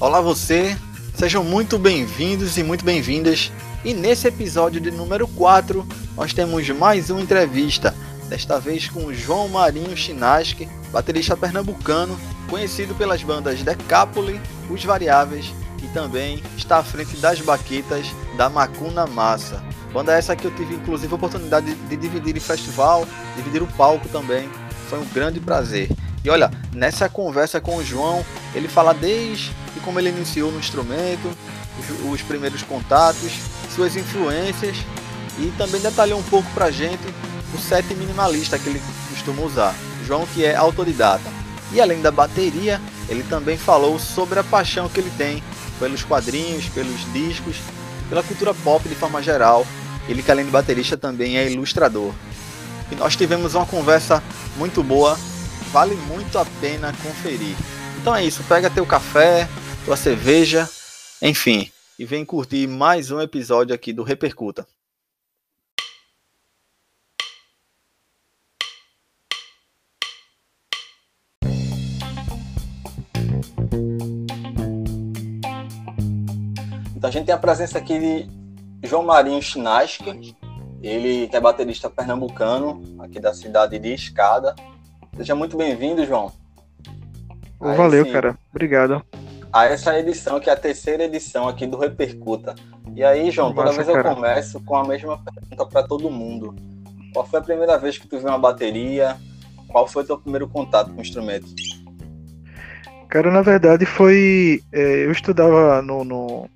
Olá você, sejam muito bem-vindos e muito bem-vindas. E nesse episódio de número 4, nós temos mais uma entrevista, desta vez com João Marinho Chinaski, baterista pernambucano, conhecido pelas bandas Decapoli, Os Variáveis e também está à frente das baquetas da Macuna Massa. Banda essa que eu tive inclusive a oportunidade de, dividir em festival, dividir o palco também. Foi um grande prazer. E olha, nessa conversa com o João, ele fala desde como ele iniciou no instrumento, os, os primeiros contatos, suas influências e também detalhou um pouco pra gente o set minimalista que ele costuma usar. João que é autodidata. E além da bateria, ele também falou sobre a paixão que ele tem pelos quadrinhos, pelos discos, pela cultura pop de forma geral. Ele que além de baterista também é ilustrador. E nós tivemos uma conversa muito boa vale muito a pena conferir. Então é isso, pega teu café, tua cerveja, enfim, e vem curtir mais um episódio aqui do Repercuta. Então a gente tem a presença aqui de João Marinho Chinaski, ele é baterista pernambucano, aqui da cidade de Escada, Seja muito bem-vindo, João. Aí, Valeu, sim, cara. Obrigado. A essa edição, que é a terceira edição aqui do Repercuta. E aí, João, toda vez cara. eu começo com a mesma pergunta para todo mundo. Qual foi a primeira vez que tu viu uma bateria? Qual foi o teu primeiro contato com o instrumento? Cara, na verdade foi. É, eu estudava no, no,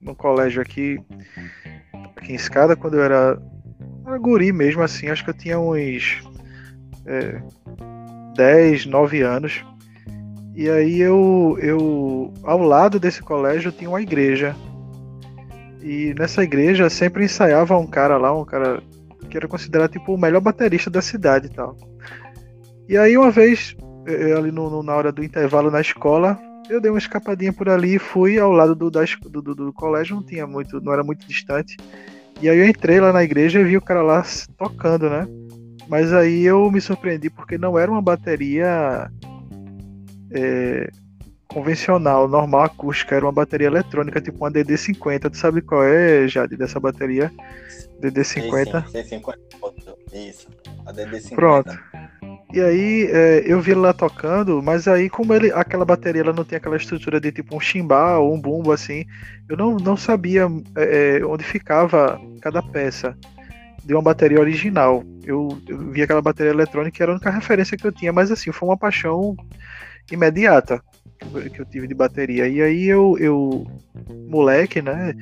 no, colégio aqui, aqui em Escada, quando eu era, era guri mesmo, assim, acho que eu tinha uns. É, 10, 9 anos. E aí eu, eu ao lado desse colégio tinha uma igreja. E nessa igreja sempre ensaiava um cara lá, um cara que era considerado tipo o melhor baterista da cidade e tal. E aí uma vez, eu, ali no, no, na hora do intervalo na escola, eu dei uma escapadinha por ali e fui ao lado do, da, do, do, do, colégio, não tinha muito, não era muito distante. E aí eu entrei lá na igreja e vi o cara lá tocando, né? Mas aí eu me surpreendi porque não era uma bateria é, convencional, normal, acústica, era uma bateria eletrônica, tipo uma DD50. Tu sabe qual é, Jade, dessa bateria? DD50? Sim, sim, 50. Isso, a DD50. Pronto. E aí é, eu vi ele lá tocando, mas aí como ele, aquela bateria ela não tem aquela estrutura de tipo um chimbal ou um bumbo assim, eu não, não sabia é, é onde ficava cada peça de uma bateria original. Eu, eu vi aquela bateria eletrônica era a única referência que eu tinha, mas assim, foi uma paixão imediata que eu tive de bateria. E aí eu, eu moleque, né?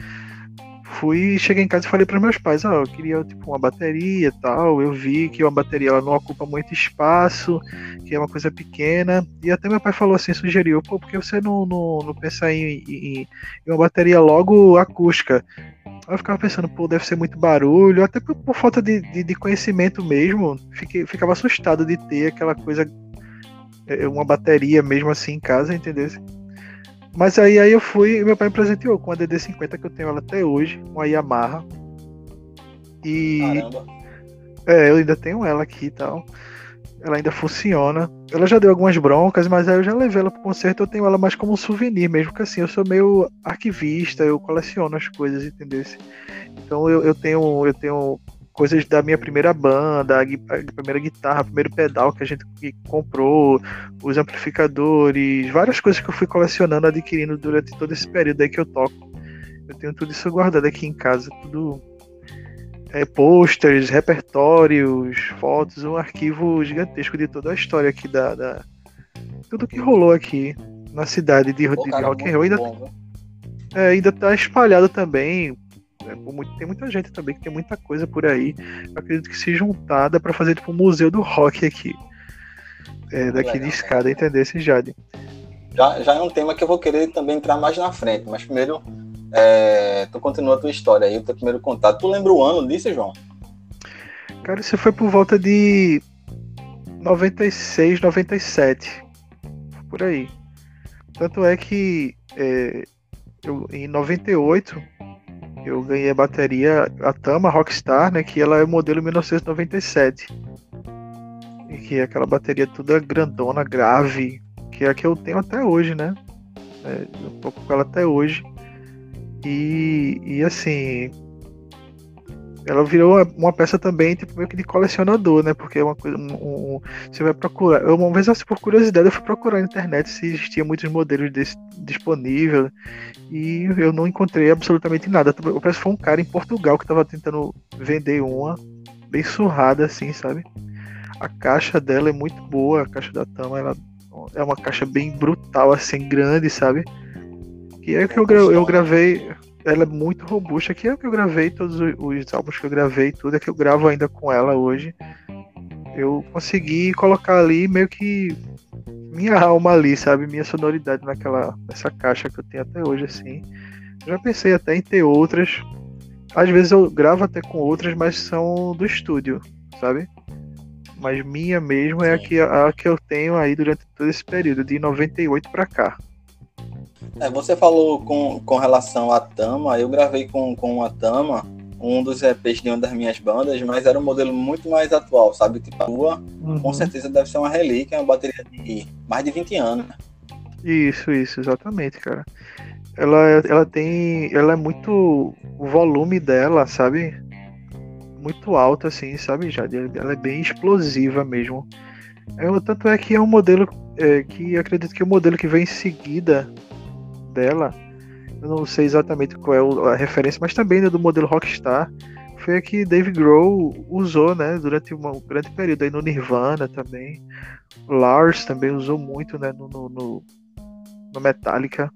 Fui, cheguei em casa e falei para meus pais, ó, oh, eu queria tipo uma bateria e tal. Eu vi que uma bateria ela não ocupa muito espaço, que é uma coisa pequena. E até meu pai falou assim, sugeriu, pô, porque você não, não, não pensa em, em, em uma bateria logo acústica? eu ficava pensando, pô, deve ser muito barulho, até por, por falta de, de, de, conhecimento mesmo, fiquei, ficava assustado de ter aquela coisa, uma bateria mesmo assim em casa, entendeu? Mas aí, aí eu fui e meu pai me presenteou com a DD50 que eu tenho ela até hoje, uma Yamaha. E. Caramba. É, eu ainda tenho ela aqui e tal ela ainda funciona. Ela já deu algumas broncas, mas aí eu já levei ela pro concerto, eu tenho ela mais como um souvenir mesmo, que assim, eu sou meio arquivista, eu coleciono as coisas, entendeu? Então eu, eu tenho eu tenho coisas da minha primeira banda, a, primeira guitarra, o primeiro pedal que a gente comprou, os amplificadores, várias coisas que eu fui colecionando, adquirindo durante todo esse período aí que eu toco. Eu tenho tudo isso guardado aqui em casa, tudo é, posters, repertórios, fotos, um arquivo gigantesco de toda a história aqui da, da tudo que rolou aqui na cidade de, Pô, de cara, rock and roll ainda, bom, é, ainda tá espalhado também. É, tem muita gente também que tem muita coisa por aí. Eu acredito que se juntar dá pra fazer tipo um museu do rock aqui. É, daqui Legal, de escada, entender esse Jade. Já, já é um tema que eu vou querer também entrar mais na frente, mas primeiro é, tu continua a tua história aí, o teu primeiro contato. Tu lembra o ano disso, João? Cara, isso foi por volta de 96, 97. Por aí. Tanto é que é, eu, em 98 eu ganhei a bateria, a Tama Rockstar, né? Que ela é modelo 1997. E que é aquela bateria toda grandona, grave, que é a que eu tenho até hoje, né? Né? Eu toco com ela até hoje. E, e assim, ela virou uma peça também, tipo, meio que de colecionador, né? Porque é uma coisa. Um, um, você vai procurar. Eu, uma vez, assim, por curiosidade, eu fui procurar na internet se existia muitos modelos desse disponíveis. E eu não encontrei absolutamente nada. Eu parece que foi um cara em Portugal que tava tentando vender uma, bem surrada, assim, sabe? A caixa dela é muito boa, a caixa da Tama, ela é uma caixa bem brutal, assim, grande, sabe? Que é que eu, eu gravei ela é muito robusta, que é o que eu gravei, todos os álbuns que eu gravei, tudo é que eu gravo ainda com ela hoje. Eu consegui colocar ali meio que minha alma ali, sabe? Minha sonoridade naquela nessa caixa que eu tenho até hoje, assim. Já pensei até em ter outras. Às vezes eu gravo até com outras, mas são do estúdio, sabe? Mas minha mesmo é a que, a que eu tenho aí durante todo esse período, de 98 para cá. É, você falou com, com relação à Tama, eu gravei com, com a Tama um dos EPs de uma das minhas bandas, mas era um modelo muito mais atual, sabe? Tipo, a tua, uhum. com certeza deve ser uma relíquia, uma bateria de mais de 20 anos. Né? Isso, isso, exatamente, cara. Ela, ela tem. Ela é muito. O volume dela, sabe? Muito alto, assim, sabe, já Ela é bem explosiva mesmo. Ela, tanto é que é um modelo é, que acredito que é o modelo que vem em seguida dela, eu não sei exatamente qual é a referência, mas também né, do modelo Rockstar, foi a que Dave Grohl usou, né, durante um grande período aí no Nirvana também. Lars também usou muito, né, no, no, no Metallica,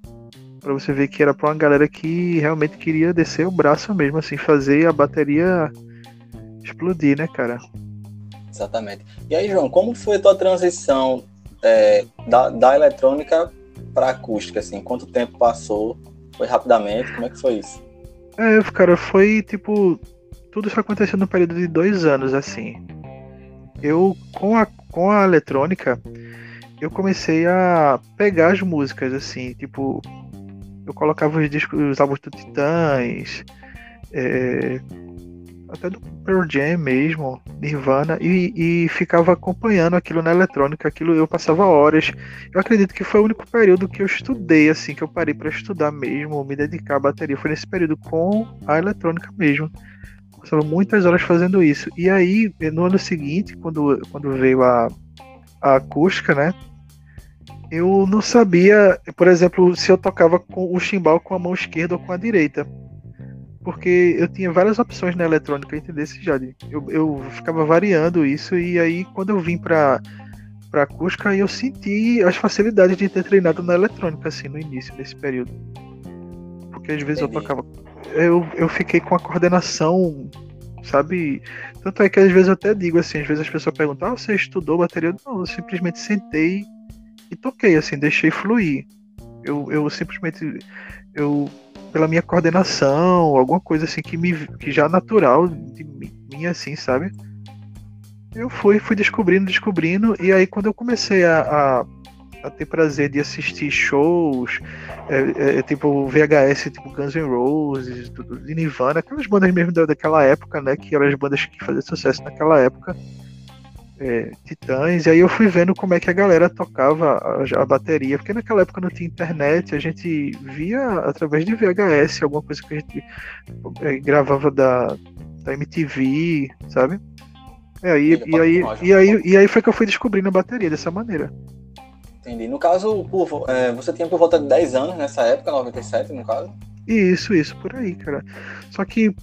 para você ver que era para uma galera que realmente queria descer o braço mesmo, assim, fazer a bateria explodir, né, cara? Exatamente. E aí, João, como foi a tua transição é, da, da eletrônica para acústica, assim? Quanto tempo passou? Foi rapidamente? Como é que foi isso? É, cara, foi tipo. Tudo isso aconteceu no período de dois anos, assim. Eu, com a, com a eletrônica, eu comecei a pegar as músicas, assim, tipo. Eu colocava os discos, os álbuns do Titãs, é, até do Pearl Jam mesmo, Nirvana, e, e ficava acompanhando aquilo na eletrônica, aquilo eu passava horas. Eu acredito que foi o único período que eu estudei, assim, que eu parei para estudar mesmo, me dedicar à bateria, foi nesse período com a eletrônica mesmo. Passava muitas horas fazendo isso. E aí, no ano seguinte, quando, quando veio a, a acústica, né? Eu não sabia, por exemplo, se eu tocava com o chimbal com a mão esquerda ou com a direita porque eu tinha várias opções na eletrônica, entendesse, Jade? Eu, eu ficava variando isso e aí quando eu vim para para acústica eu senti as facilidades de ter treinado na eletrônica assim no início desse período. Porque às vezes Entendi. eu tocava eu, eu fiquei com a coordenação, sabe? Tanto é que às vezes eu até digo assim, às vezes as pessoas perguntam: "Ah, você estudou bateria?" Não, eu simplesmente sentei e toquei assim, deixei fluir. Eu, eu simplesmente eu pela minha coordenação, alguma coisa assim que me que já natural de mim assim, sabe? Eu fui fui descobrindo, descobrindo e aí quando eu comecei a, a, a ter prazer de assistir shows, é, é, é tipo VHS, tipo Guns N' Roses, de Nirvana, aquelas bandas mesmo daquela época, né, que eram as bandas que faziam sucesso naquela época é, Titãs, e aí eu fui vendo como é que a galera tocava a, a, bateria, porque naquela época não tinha internet, a gente via através de VHS, alguma coisa que a gente é, gravava da, da MTV, sabe? É, aí, e, aí, e, aí, e aí foi que eu fui descobrindo a bateria dessa maneira. Entendi. No caso, por, é, você tinha por volta de 10 anos nessa época, 97 no caso? Isso, isso, por aí, cara. Só que,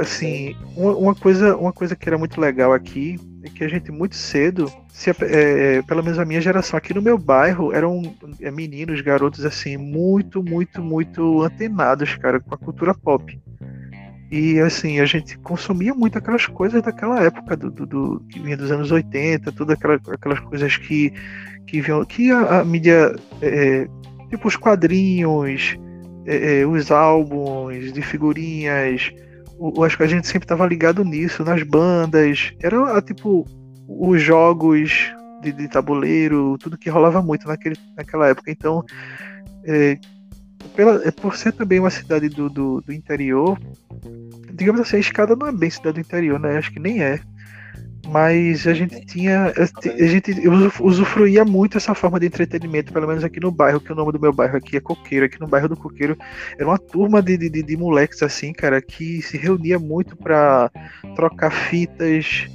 assim, uma, coisa, uma coisa que era muito legal aqui que a gente muito cedo, se, é, é, pelo menos a minha geração aqui no meu bairro, eram é, meninos, garotos, assim, muito, muito, muito antenados, cara, com a cultura pop. E assim, a gente consumia muito aquelas coisas daquela época, do, do, do que vinha dos anos 80, todas aquelas, aquelas coisas que, que, vinham, que a, a mídia, é, tipo os quadrinhos, é, é, os álbuns de figurinhas, eu acho que a gente sempre estava ligado nisso, nas bandas. Era tipo os jogos de, de, tabuleiro, tudo que rolava muito naquele, naquela época. Então, é, pela, é, por ser também uma cidade do, do, do, interior, digamos assim, a escada não é bem cidade do interior, né? Acho que nem é. Mas a gente tinha. A gente usufruía muito essa forma de entretenimento, pelo menos aqui no bairro, que o nome do meu bairro aqui é Coqueiro. Aqui no bairro do Coqueiro era uma turma de, de, de moleques assim, cara, que se reunia muito para trocar fitas.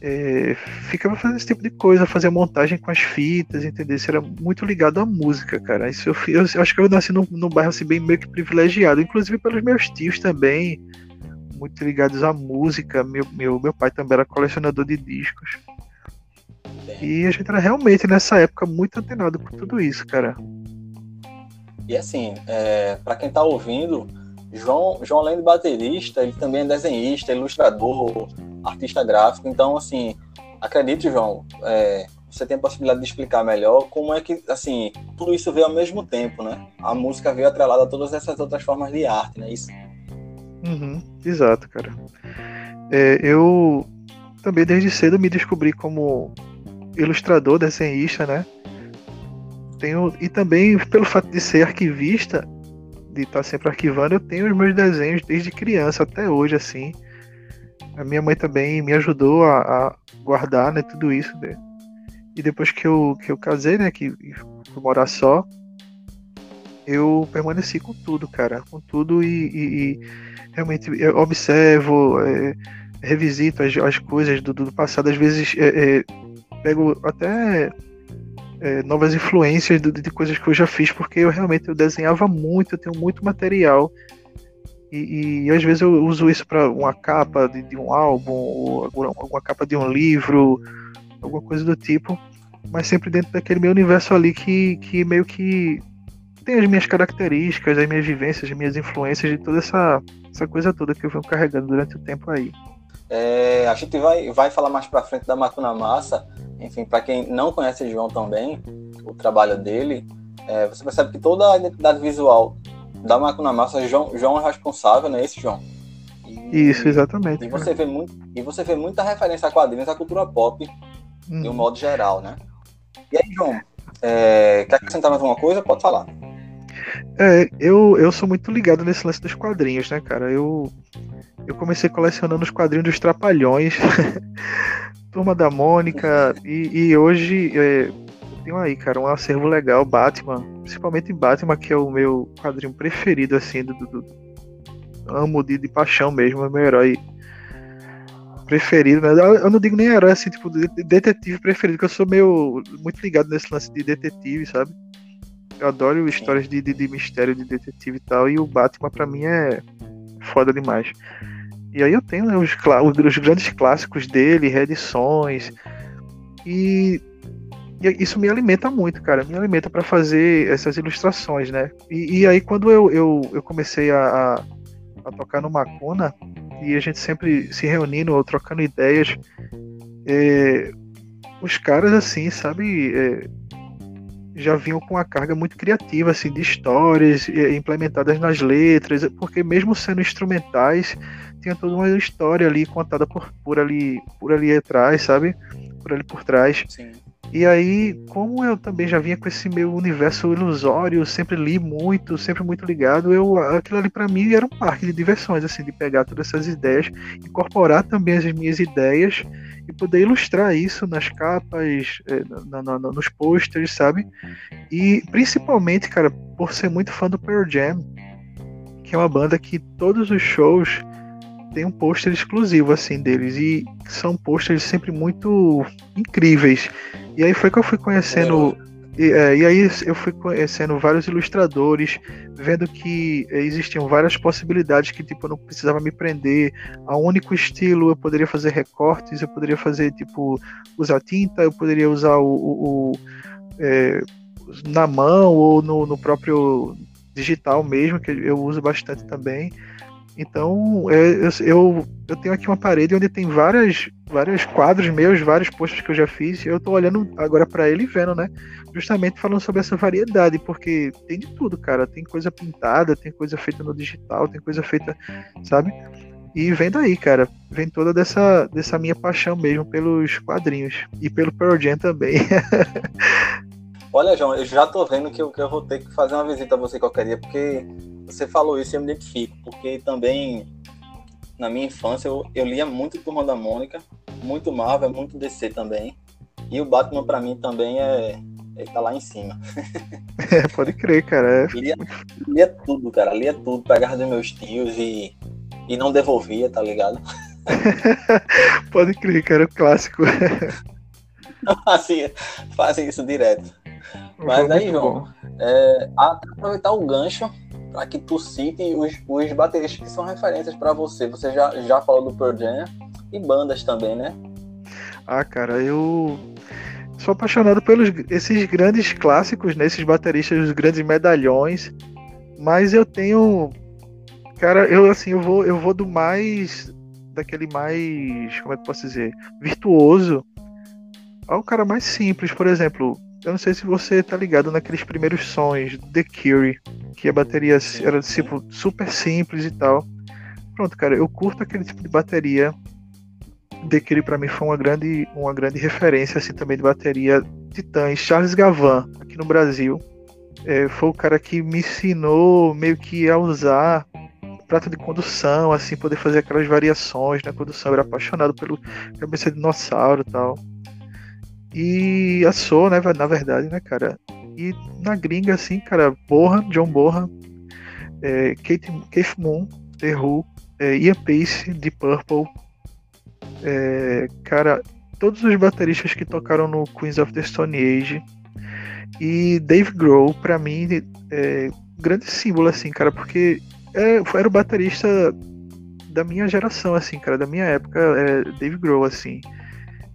É, ficava fazendo esse tipo de coisa, fazer montagem com as fitas, entendeu? Isso era muito ligado à música, cara. Isso eu, eu, eu acho que eu nasci num, num bairro assim, bem meio que privilegiado, inclusive pelos meus tios também muito ligados à música. Meu, meu, meu pai também era colecionador de discos. E a gente era realmente nessa época muito antenado por tudo isso, cara. E assim, é, para quem tá ouvindo, João, João além de baterista, ele também é desenhista, ilustrador, artista gráfico. Então, assim, acredite, João, é, você tem a possibilidade de explicar melhor como é que, assim, tudo isso veio ao mesmo tempo, né? A música veio atrelada a todas essas outras formas de arte, né? Isso. Uhum, exato, cara. É, eu também desde cedo me descobri como ilustrador, desenhista, né? Tenho, e também pelo fato de ser arquivista, de estar sempre arquivando, eu tenho os meus desenhos desde criança até hoje, assim. A minha mãe também me ajudou a, a guardar, né, tudo isso. Né? E depois que eu, que eu casei, né, que fui morar só, eu permaneci com tudo, cara, com tudo e, e, e realmente observo, é, revisito as, as coisas do, do, passado, às vezes é, é, pego até é, novas influências de, de, coisas que eu já fiz, porque eu realmente eu desenhava muito, eu tenho muito material. E, e às vezes eu uso isso para uma capa de, de, um álbum, ou alguma capa de um livro, alguma coisa do tipo, mas sempre dentro daquele meu universo ali que, que meio que tem as minhas características, as minhas vivências, as minhas influências de toda essa, essa coisa toda que eu venho carregando durante o tempo aí. É, a gente vai, vai falar mais para frente da Macuna Massa. Enfim, para quem não conhece o João também, o trabalho dele, é, você percebe que toda a identidade visual da Macuna Massa, João, João é responsável, não é esse, João? E, Isso, exatamente. E você, vê muito, e você vê muita referência a quadrinhos, a cultura pop, hum. de um uhum. modo geral, né? E aí, João, é, quer acrescentar mais alguma coisa? Pode falar. É, eu, eu sou muito ligado nesse lance dos quadrinhos, né, cara? Eu, eu comecei colecionando os quadrinhos dos Trapalhões, Turma da Mônica, e, e hoje é, tenho aí, cara, um acervo legal, Batman, principalmente Batman, que é o meu quadrinho preferido, assim, do, do, do amo de, de paixão mesmo, é meu herói preferido, né? Eu não digo nem herói, assim, tipo, detetive preferido, porque eu sou meio muito ligado nesse lance de detetive, sabe? Eu adoro histórias de, de, de, mistério, de detetive e tal, e o Batman pra mim é foda demais. E aí eu tenho né, os, os, grandes clássicos dele, reedições, e, e, isso me alimenta muito, cara, me alimenta para fazer essas ilustrações, né? E, e aí quando eu, eu, eu comecei a, a, a, tocar no Macuna, e a gente sempre se reunindo ou trocando ideias, é, os caras assim, sabe... É, já vinham com uma carga muito criativa, assim, de histórias implementadas nas letras, porque mesmo sendo instrumentais, tinha toda uma história ali contada por, por ali por ali atrás, sabe? Por ali por trás. Sim. E aí, como eu também já vinha com esse meu universo ilusório, sempre li muito, sempre muito ligado, eu aquilo ali para mim era um parque de diversões, assim, de pegar todas essas ideias, incorporar também as minhas ideias e poder ilustrar isso nas capas, é, na, na, nos posters, sabe? E principalmente, cara, por ser muito fã do Pearl Jam, que é uma banda que todos os shows tem um pôster exclusivo assim deles e são pôsteres sempre muito incríveis. E aí foi que eu fui conhecendo e, é, e, aí eu fui conhecendo vários ilustradores, vendo que existiam várias possibilidades que tipo eu não precisava me prender a um único estilo, eu poderia fazer recortes, eu poderia fazer tipo usar tinta, eu poderia usar o, o, o é, na mão ou no, no, próprio digital mesmo, que eu uso bastante também. Então é, eu, eu, tenho aqui uma parede onde tem várias vários quadros meus, vários posts que eu já fiz, e eu tô olhando agora para ele e vendo, né? Justamente falando sobre essa variedade, porque tem de tudo, cara. Tem coisa pintada, tem coisa feita no digital, tem coisa feita, sabe? E vem daí, cara. Vem toda dessa, dessa minha paixão mesmo pelos quadrinhos. E pelo Pearl Jam também. Olha, João, eu já tô vendo que eu, que eu vou ter que fazer uma visita a você qualquer dia, porque você falou isso e eu me identifico. Porque também, na minha infância, eu, eu lia muito Turma da Mônica muito Marvel, é muito DC também. E o Batman para mim também é ele tá lá em cima. É, pode crer, cara. É... Lia, lia tudo, cara. Lia tudo, pegava dos meus tios e, e não devolvia, tá ligado? pode crer, cara, é clássico. fazia, fazia isso direto. Mas aí, João, é, aproveitar o gancho para que tu cite os, os bateristas que são referências para você. Você já, já falou do Pearl Jam e bandas também, né? Ah, cara, eu sou apaixonado pelos esses grandes clássicos, né? Esses bateristas, os grandes medalhões. Mas eu tenho, cara, eu assim, eu vou, eu vou do mais daquele mais, como é que eu posso dizer, virtuoso ao cara mais simples, por exemplo. Eu não sei se você tá ligado naqueles primeiros sons The Cure, que a bateria era tipo super simples e tal. Pronto, cara, eu curto aquele tipo de bateria. The Cure para mim foi uma grande, uma grande referência assim também de bateria titãs. Charles Gavan aqui no Brasil é, foi o cara que me ensinou meio que a usar prato de condução, assim, poder fazer aquelas variações na condução. Eu era apaixonado pelo cabeça de dinossauro e tal. E a Soul, né, na verdade, né, cara? E na gringa, assim, cara, Bohan, John Bohan, é, Kate, Keith Moon, The Who, é, Ian Pace, de Purple, é, cara, todos os bateristas que tocaram no Queens of the Stone Age e Dave Grohl, para mim, é grande símbolo, assim, cara, porque é, era o baterista da minha geração, assim, cara, da minha época, é Dave Grohl, assim.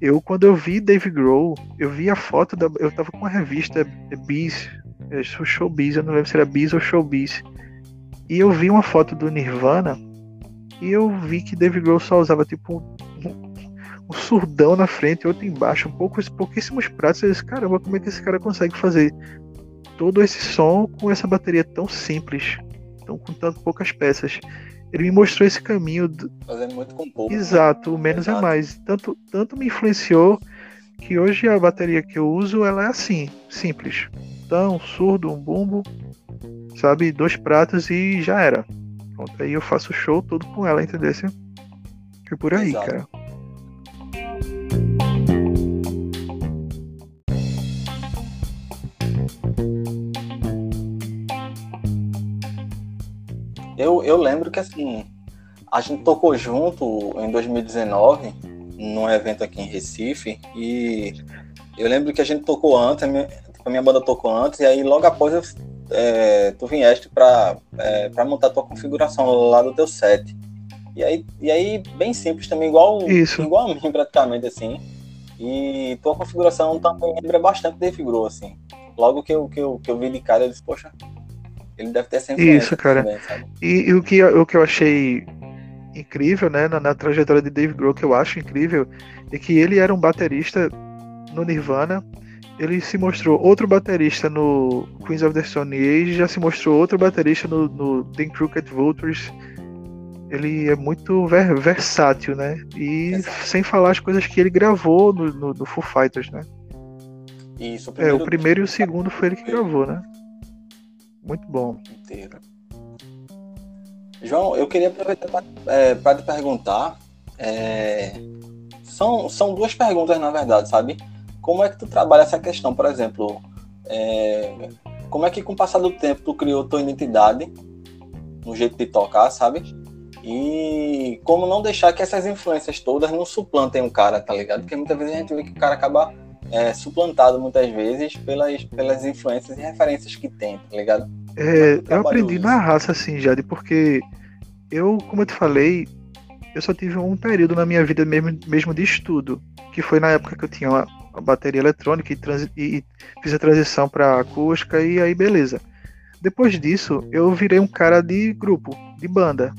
Eu, quando eu vi Dave Grohl, eu vi a foto da. Eu tava com uma revista é, Biz, é, Showbiz, eu não lembro se era Biz ou Showbiz. E eu vi uma foto do Nirvana e eu vi que Dave Grohl só usava tipo um, um surdão na frente e outro embaixo, um poucos, pouquíssimos pratos. Eu disse, caramba, como é que esse cara consegue fazer todo esse som com essa bateria tão simples, tão com tanto poucas peças? Ele me mostrou esse caminho. Do... Fazendo muito com pouco. Exato, o menos é Exato. é mais. Tanto, tanto me influenciou que hoje a bateria que eu uso ela é assim, simples. Então, um surdo, um bumbo, sabe, dois pratos e já era. Pronto, aí eu faço o show todo com ela, entendeu? Foi por aí, Exato. cara. Eu, eu lembro que assim, a gente tocou junto em 2019, num evento aqui em Recife, e eu lembro que a gente tocou antes, a minha, a minha banda tocou antes, e aí logo após eu, é, tu vieste para é, pra montar tua configuração lá do teu set. E aí, e aí bem simples também, igual, Isso. igual a mim praticamente, assim. E tua configuração também lembra bastante Dave Grohl, assim. Logo que eu, que, eu, que eu vi de cara, eu disse, poxa, ele deve ter essa Isso, cara. Também, e, e, o, que, o que eu achei incrível, né, na, na, trajetória de Dave Grohl, que eu acho incrível, é que ele era um baterista no Nirvana, ele se mostrou outro baterista no Queens of the Stone Age, já se mostrou outro baterista no, no The Crooked Vultures. Ele é muito ver, versátil, né? E Exato. sem falar as coisas que ele gravou no, no, no Foo Fighters, né? Isso, o primeiro, é, o primeiro e o segundo foi ele que gravou, né? Muito bom. Inteiro. João, eu queria aproveitar para é, te perguntar. É, são, são duas perguntas, na verdade, sabe? Como é que tu trabalha essa questão, por exemplo? É, como é que com o passar do tempo tu criou tua identidade no jeito de tocar, sabe? E como não deixar que essas influências todas não suplantem o cara, tá ligado? Porque muitas vezes a gente vê que o cara acaba é, suplantado muitas vezes pelas, pelas influências e referências que tem, tá ligado? É, eu aprendi isso? na raça, assim, Jade, porque eu, como eu te falei, eu só tive um período na minha vida mesmo, mesmo de estudo, que foi na época que eu tinha uma, uma bateria eletrônica e, e, fiz a transição para acústica e aí beleza. Depois disso, eu virei um cara de grupo, de banda.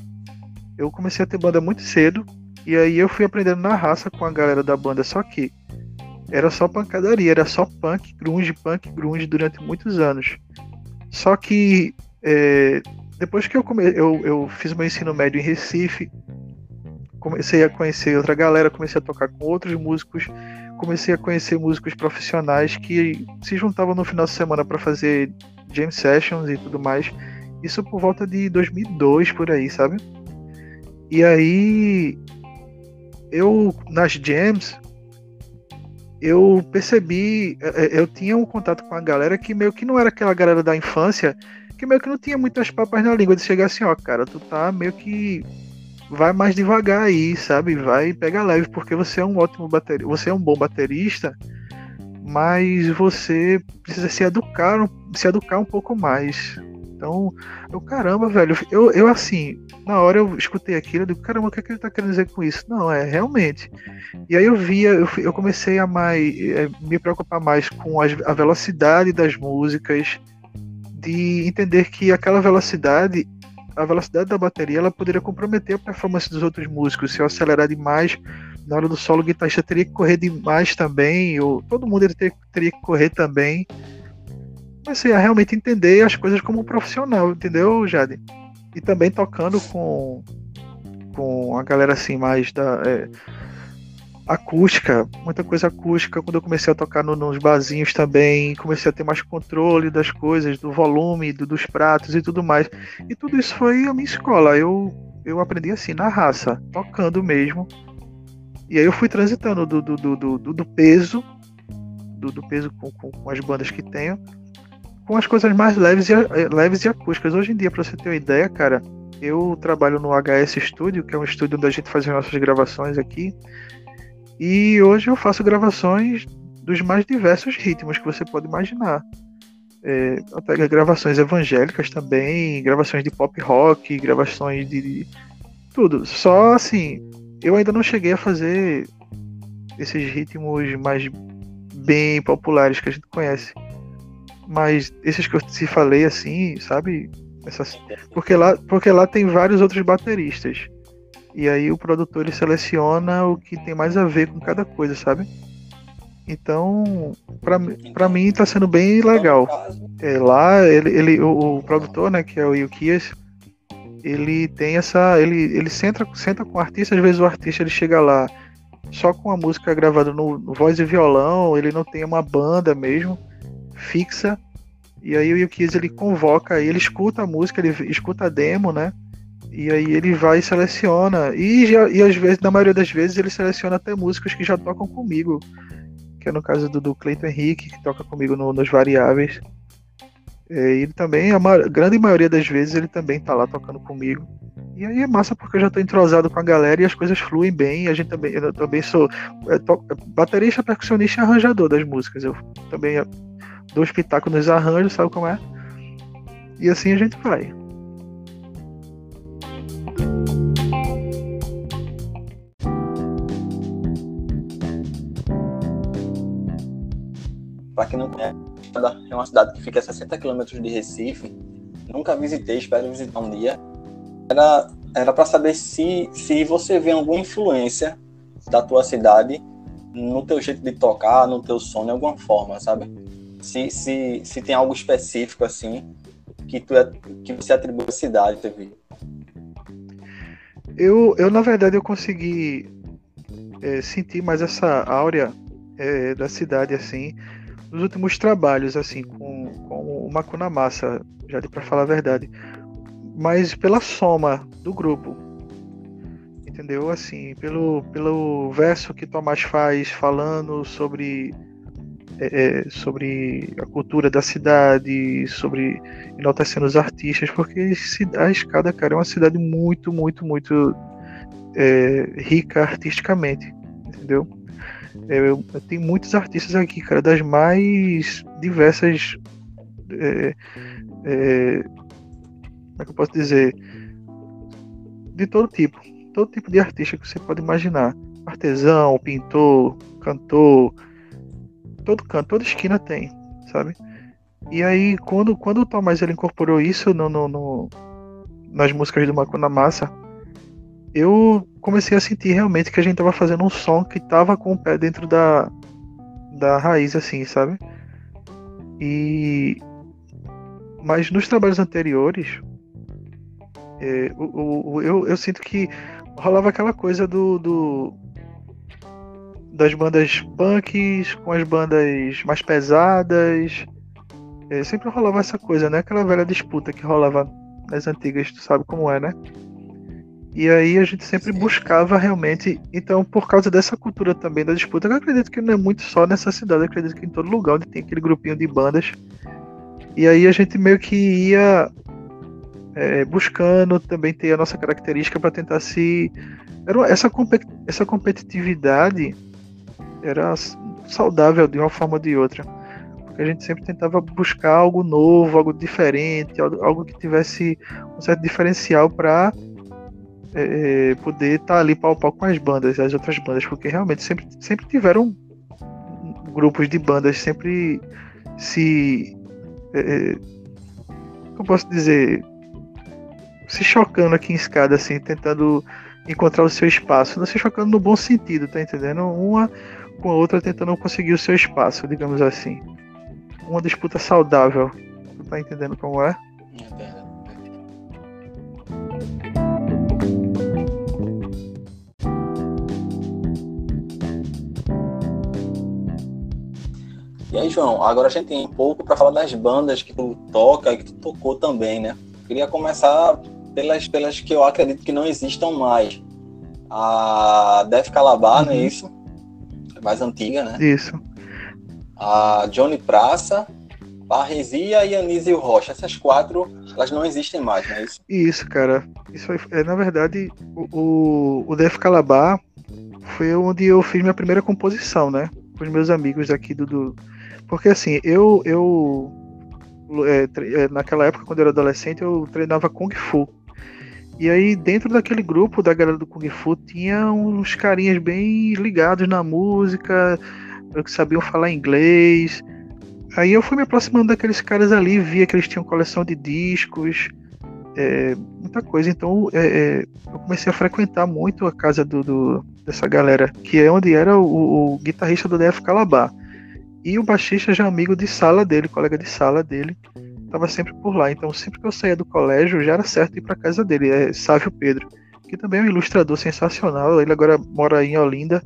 Eu comecei a ter banda muito cedo e aí eu fui aprendendo na raça com a galera da banda, só que era só pancadaria, era só punk, grunge, punk, grunge durante muitos anos. Só que é, depois que eu, come, eu, eu fiz meu ensino médio em Recife, comecei a conhecer outra galera, comecei a tocar com outros músicos, comecei a conhecer músicos profissionais que se juntavam no final de semana para fazer jam sessions e tudo mais. Isso por volta de 2002 por aí, sabe? E aí eu nas jams eu percebi, é, é, eu tinha um contato com a galera que meio que não era aquela galera da infância, que meio que não tinha muitas papas na língua de chegar assim, ó, cara, tu tá meio que vai mais devagar aí, sabe? Vai pegar leve, porque você é um ótimo baterista, você é um bom baterista, mas você precisa se educar, se educar um pouco mais. Então, eu, caramba, velho, eu, eu assim, na hora eu escutei aquilo, eu digo, caramba, o que, é que ele tá querendo dizer com isso? Não, é realmente. E aí eu via, eu, eu comecei a mais, é, me preocupar mais com as, a velocidade das músicas, de entender que aquela velocidade, a velocidade da bateria, ela poderia comprometer a performance dos outros músicos. Se eu acelerar demais, na hora do solo, o guitarrista teria que correr demais também, ou todo mundo teria, teria que correr também comecei a realmente entender as coisas como um profissional, entendeu, Jade? E também tocando com, com a galera assim mais da é, acústica, muita coisa acústica. Quando eu comecei a tocar no, nos barzinhos também, comecei a ter mais controle das coisas, do volume, do, dos pratos e tudo mais. E tudo isso foi a minha escola. Eu, eu aprendi assim, na raça, tocando mesmo. E aí eu fui transitando do, do, do, do, do peso, do, do peso com, com, com as bandas que tenho, com as coisas mais leves e, eh, leves e acústicas. Hoje em dia, para você ter uma ideia, cara, eu trabalho no HS Studio, que é um estúdio onde a gente faz as nossas gravações aqui. E hoje eu faço gravações dos mais diversos ritmos que você pode imaginar. É, até gravações evangélicas também, gravações de pop rock, gravações de, de tudo. Só assim, eu ainda não cheguei a fazer esses ritmos mais bem populares que a gente conhece. Mas esses que eu te falei assim, sabe? Essas... Porque, lá, porque lá tem vários outros bateristas. E aí o produtor ele seleciona o que tem mais a ver com cada coisa, sabe? Então, pra, pra mim tá sendo bem legal. É, lá, ele, ele, o, o produtor, né, que é o Yukias, ele tem essa. Ele, ele senta, senta com o artista, às vezes o artista ele chega lá só com a música gravada no, no voz e violão, ele não tem uma banda mesmo fixa. E aí o Yukiz ele convoca, ele escuta a música, ele escuta a demo, né? E aí ele vai e seleciona. E, já, e às vezes, na maioria das vezes, ele seleciona até músicas que já tocam comigo. Que é no caso do, do Cleiton Henrique, que toca comigo no, nos variáveis. É, ele também, a grande maioria das vezes, ele também tá lá tocando comigo. E aí é massa porque eu já tô entrosado com a galera e as coisas fluem bem. A gente também, eu também sou é, baterista, percussionista e arranjador das músicas. Eu também do espetáculo nos arranjos, sabe como é? E assim a gente vai. Para quem não conhece, é uma cidade que fica a 60 quilômetros de Recife. Nunca visitei, espero visitar um dia. Era era para saber se se você vê alguma influência da tua cidade no teu jeito de tocar, no teu som, de alguma forma, sabe? Se, se, se tem algo específico assim que, tu, é, que você atribui à cidade, TV. Eu, eu, na verdade, eu consegui é, sentir mais essa áurea é, da cidade, assim, nos últimos trabalhos, assim, com, com o Macuna Massa, já de para falar a verdade. Mas pela soma do grupo, entendeu? Assim, pelo, pelo verso que Tomás faz falando sobre é, é, sobre a cultura da cidade, sobre enaltecendo os artistas, porque a escada, cara, é uma cidade muito, muito, muito é, rica artisticamente, entendeu? É, tem muitos artistas aqui, cara, das mais diversas. É, é, como é que eu posso dizer? De todo tipo. Todo tipo de artista que você pode imaginar. Artesão, pintor, cantor, todo canto, toda esquina tem, sabe? E aí, quando, quando o Tomás ele incorporou isso no, no, no nas músicas do Macuna Massa, eu comecei a sentir realmente que a gente tava fazendo um som que tava com o pé dentro da, da raiz, assim, sabe? E. Mas nos trabalhos anteriores, é, o, o, eu, eu sinto que rolava aquela coisa do, do das bandas punks com as bandas mais pesadas. É, sempre rolava essa coisa, né? Aquela velha disputa que rolava nas antigas, tu sabe como é, né? E aí a gente sempre buscava realmente. Então, por causa dessa cultura também da disputa, eu acredito que não é muito só nessa cidade, eu acredito que em todo lugar onde tem aquele grupinho de bandas. E aí a gente meio que ia é, buscando também ter a nossa característica para tentar se. Era, essa, essa competitividade era saudável de uma forma ou de outra. Porque a gente sempre tentava buscar algo novo, algo diferente, algo que tivesse um certo diferencial para é, é, poder estar tá ali pau a pau com as bandas, as outras bandas, porque realmente sempre, sempre tiveram grupos de bandas, sempre se. É, é como posso dizer? Se chocando aqui em escada, assim, tentando encontrar o seu espaço. Não se chocando no bom sentido, tá entendendo? Uma com a outra tentando conseguir o seu espaço, digamos assim. Uma disputa saudável. Tu tá entendendo como é? É E aí, João, agora a gente tem um pouco para falar das bandas que tu toca e que tu tocou também, né? Queria começar pelas, pelas que eu acredito que não existam mais. A Def Calabar, uhum. não é uhum. isso? Mais antiga, né? Isso. A Johnny Praça, Parresia e Anísio Rocha. Essas quatro, elas não existem mais, não é isso? Isso, cara. Isso foi, é, na verdade, o, o Def Calabar foi onde eu fiz minha primeira composição, né? Com os meus amigos aqui do, do porque assim, eu, eu é, é, naquela época, quando eu era adolescente, eu treinava Kung Fu. E aí, dentro daquele grupo da galera do Kung Fu, tinha uns carinhas bem ligados na música, que sabiam falar inglês. Aí eu fui me aproximando daqueles caras ali, via que eles tinham coleção de discos, é, muita coisa. Então é, é, eu comecei a frequentar muito a casa do, do, dessa galera, que é onde era o, o guitarrista do DF Calabar. E o baixista já é amigo de sala dele, colega de sala dele, estava sempre por lá. Então, sempre que eu saía do colégio, já era certo ir para casa dele. É Sávio Pedro, que também é um ilustrador sensacional. Ele agora mora em Olinda,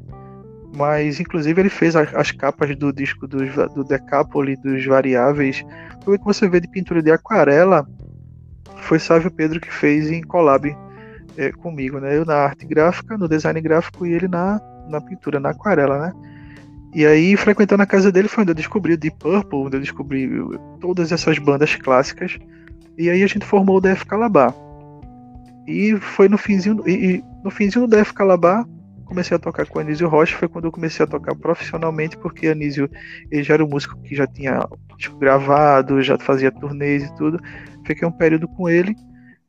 mas inclusive ele fez as capas do disco dos, do Decapoli, dos Variáveis. Tudo que você vê de pintura de aquarela foi Sávio Pedro que fez em collab é, comigo, né? Eu na arte gráfica, no design gráfico e ele na, na pintura, na aquarela, né? E aí, frequentando a casa dele, foi onde eu descobri o Deep Purple, onde eu descobri todas essas bandas clássicas. E aí a gente formou o Def Calabar. E foi no finzinho, e, no finzinho do Def Calabar, comecei a tocar com o Anísio Rocha, foi quando eu comecei a tocar profissionalmente, porque Anísio ele já era um músico que já tinha gravado, já fazia turnês e tudo. Fiquei um período com ele.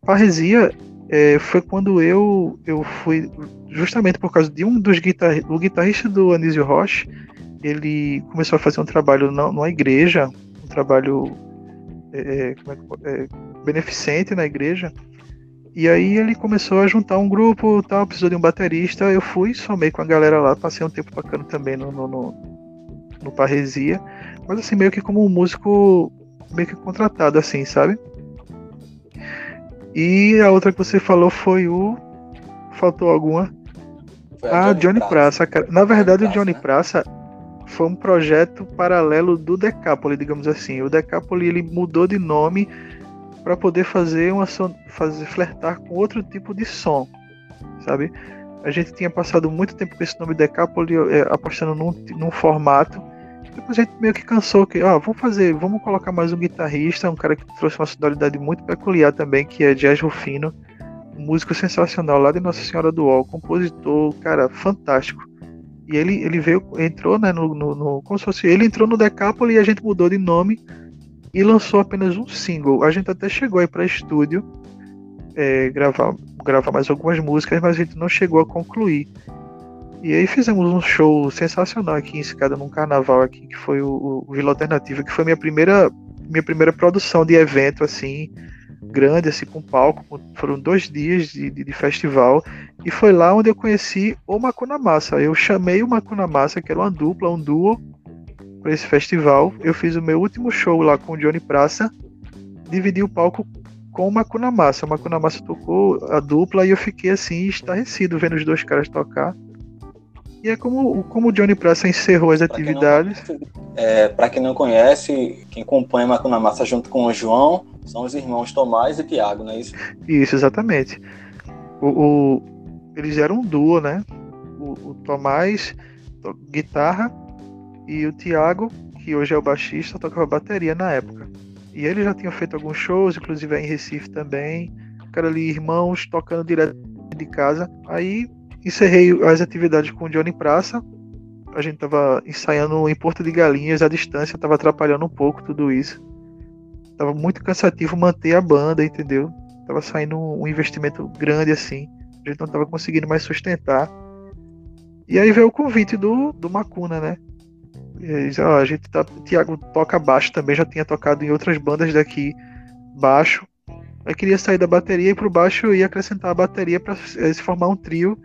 Parresia é, foi quando eu, eu fui, justamente por causa de um dos guitar, do guitarrista do Anísio Rocha, ele começou a fazer um trabalho na, numa igreja, um trabalho é, é, é, beneficente na igreja. E aí ele começou a juntar um grupo, tal, precisou de um baterista. Eu fui, somei com a galera lá, passei um tempo tocando também no, no, no, no Parresia. Mas assim, meio que como um músico meio que contratado, assim, sabe? E a outra que você falou foi o. Faltou alguma? Foi a ah, Johnny, Johnny Praça. Praça, cara. Na verdade, Johnny o Johnny Praça foi um projeto paralelo do Decapoli, digamos assim. O Decapoli ele mudou de nome para poder fazer uma fazer flertar com outro tipo de som, sabe? A gente tinha passado muito tempo com esse nome Decapoli é, apostando num, num formato. Depois a gente meio que cansou que, ó, vamos fazer, vamos colocar mais um guitarrista, um cara que trouxe uma sonoridade muito peculiar também, que é Jazz Rufino, um músico sensacional lá de Nossa Senhora do Ó, compositor, cara, fantástico. E ele, ele veio, entrou, né, no, no, no, como se fosse, ele entrou no Decapoli e a gente mudou de nome e lançou apenas um single. A gente até chegou aí para estúdio é, gravar, gravar mais algumas músicas, mas a gente não chegou a concluir. E aí fizemos um show sensacional aqui em Escada num carnaval aqui, que foi o, o Vila Alternativa, que foi minha primeira minha primeira produção de evento assim, grande, assim, com palco. Foram dois dias de, de, de, festival. E foi lá onde eu conheci o Macuna Massa. Eu chamei o Macuna Massa, que era uma dupla, um duo, para esse festival. Eu fiz o meu último show lá com o Johnny Praça. Dividi o palco com o Macuna Massa. O Macuna Massa tocou a dupla e eu fiquei assim, estarrecido vendo os dois caras tocar. E é como, como o Johnny Praça encerrou as pra atividades. Quem é, para quem não conhece, quem acompanha Macuna Massa junto com o João, são os irmãos Tomás e Tiago, não é isso? Isso, exatamente. O, o, eles eram um duo, né? O, o Tomás, guitarra, e o Thiago, que hoje é o baixista, tocava bateria na época. E ele já tinha feito alguns shows, inclusive em Recife também. Cara ali, irmãos tocando direto de casa. Aí encerrei as atividades com o Johnny Praça. A gente tava ensaiando em Porto de Galinhas à distância, tava atrapalhando um pouco tudo isso. Tava muito cansativo manter a banda, entendeu? Tava saindo um investimento grande assim. A gente não tava conseguindo mais sustentar. E aí veio o convite do, do Macuna, né? Eles, ó, a gente tá. Tiago toca baixo também, já tinha tocado em outras bandas daqui baixo. Aí queria sair da bateria e pro baixo e acrescentar a bateria para se formar um trio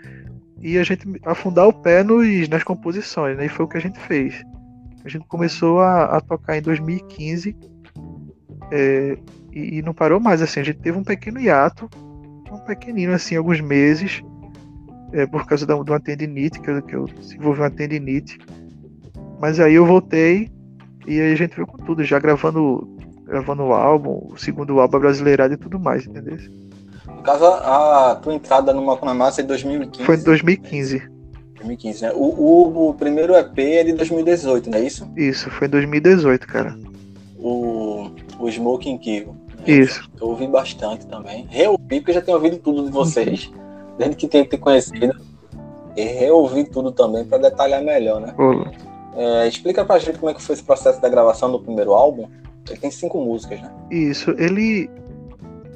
e a gente afundar o pé nos, nas composições, né? E foi o que a gente fez. A gente começou a, a tocar em 2015 é, e, e, não parou mais, assim. A gente teve um pequeno hiato, um pequenino, assim, alguns meses, é, por causa de uma tendinite, que eu, que eu desenvolvi uma tendinite. Mas aí eu voltei e aí a gente veio com tudo, já gravando gravando o álbum, o segundo álbum brasileirado e tudo mais, entendeu? No caso, a tua entrada no Macuna Massa é em 2015. Foi em 2015. 2015, né? O, o, o, primeiro EP é de 2018, não é isso? Isso, foi em 2018, cara. O, o Smoking Kill. Né? Isso. Eu ouvi bastante também. Reouvi, porque eu já tenho ouvido tudo de vocês, desde que tenho te conhecido. E reouvi tudo também para detalhar melhor, né? Olá. É, explica pra gente como é que foi esse processo da gravação do primeiro álbum. Ele tem cinco músicas, né? Isso, ele.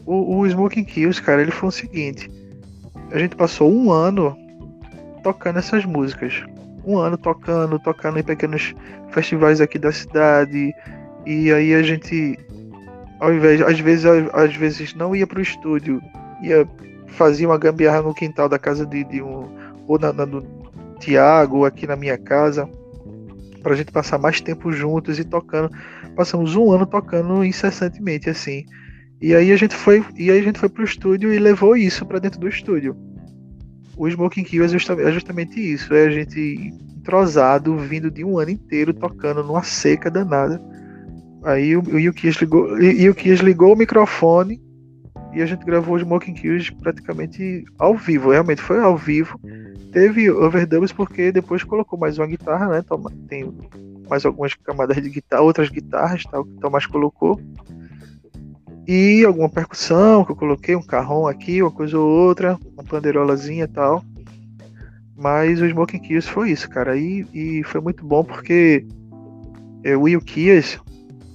O, o Smoking Kills, cara, ele foi o seguinte. A gente passou um ano tocando essas músicas. Um ano tocando, tocando em pequenos festivais aqui da cidade. E aí a gente, ao invés, às vezes, às vezes não ia pro estúdio, ia fazer uma gambiarra no quintal da casa de, de um. Ou na, na do Tiago, aqui na minha casa para a gente passar mais tempo juntos e tocando. Passamos um ano tocando incessantemente assim. E aí a gente foi, e aí a gente foi pro estúdio e levou isso para dentro do estúdio. O Smoking Kill é justamente, é justamente isso, é a gente entrosado, vindo de um ano inteiro tocando numa seca danada. Aí o, o Yukias ligou, o ligou o microfone e a gente gravou o Smoking Kills praticamente ao vivo, realmente foi ao vivo teve overdubs porque depois colocou mais uma guitarra, né? Tem mais algumas camadas de guitarra, outras guitarras, tal, que o Tomás colocou. E alguma percussão que eu coloquei, um carrão aqui, uma coisa ou outra, uma pandeirolazinha e tal. Mas o Smoking Kills foi isso, cara. E, e foi muito bom porque é, o Will Kias,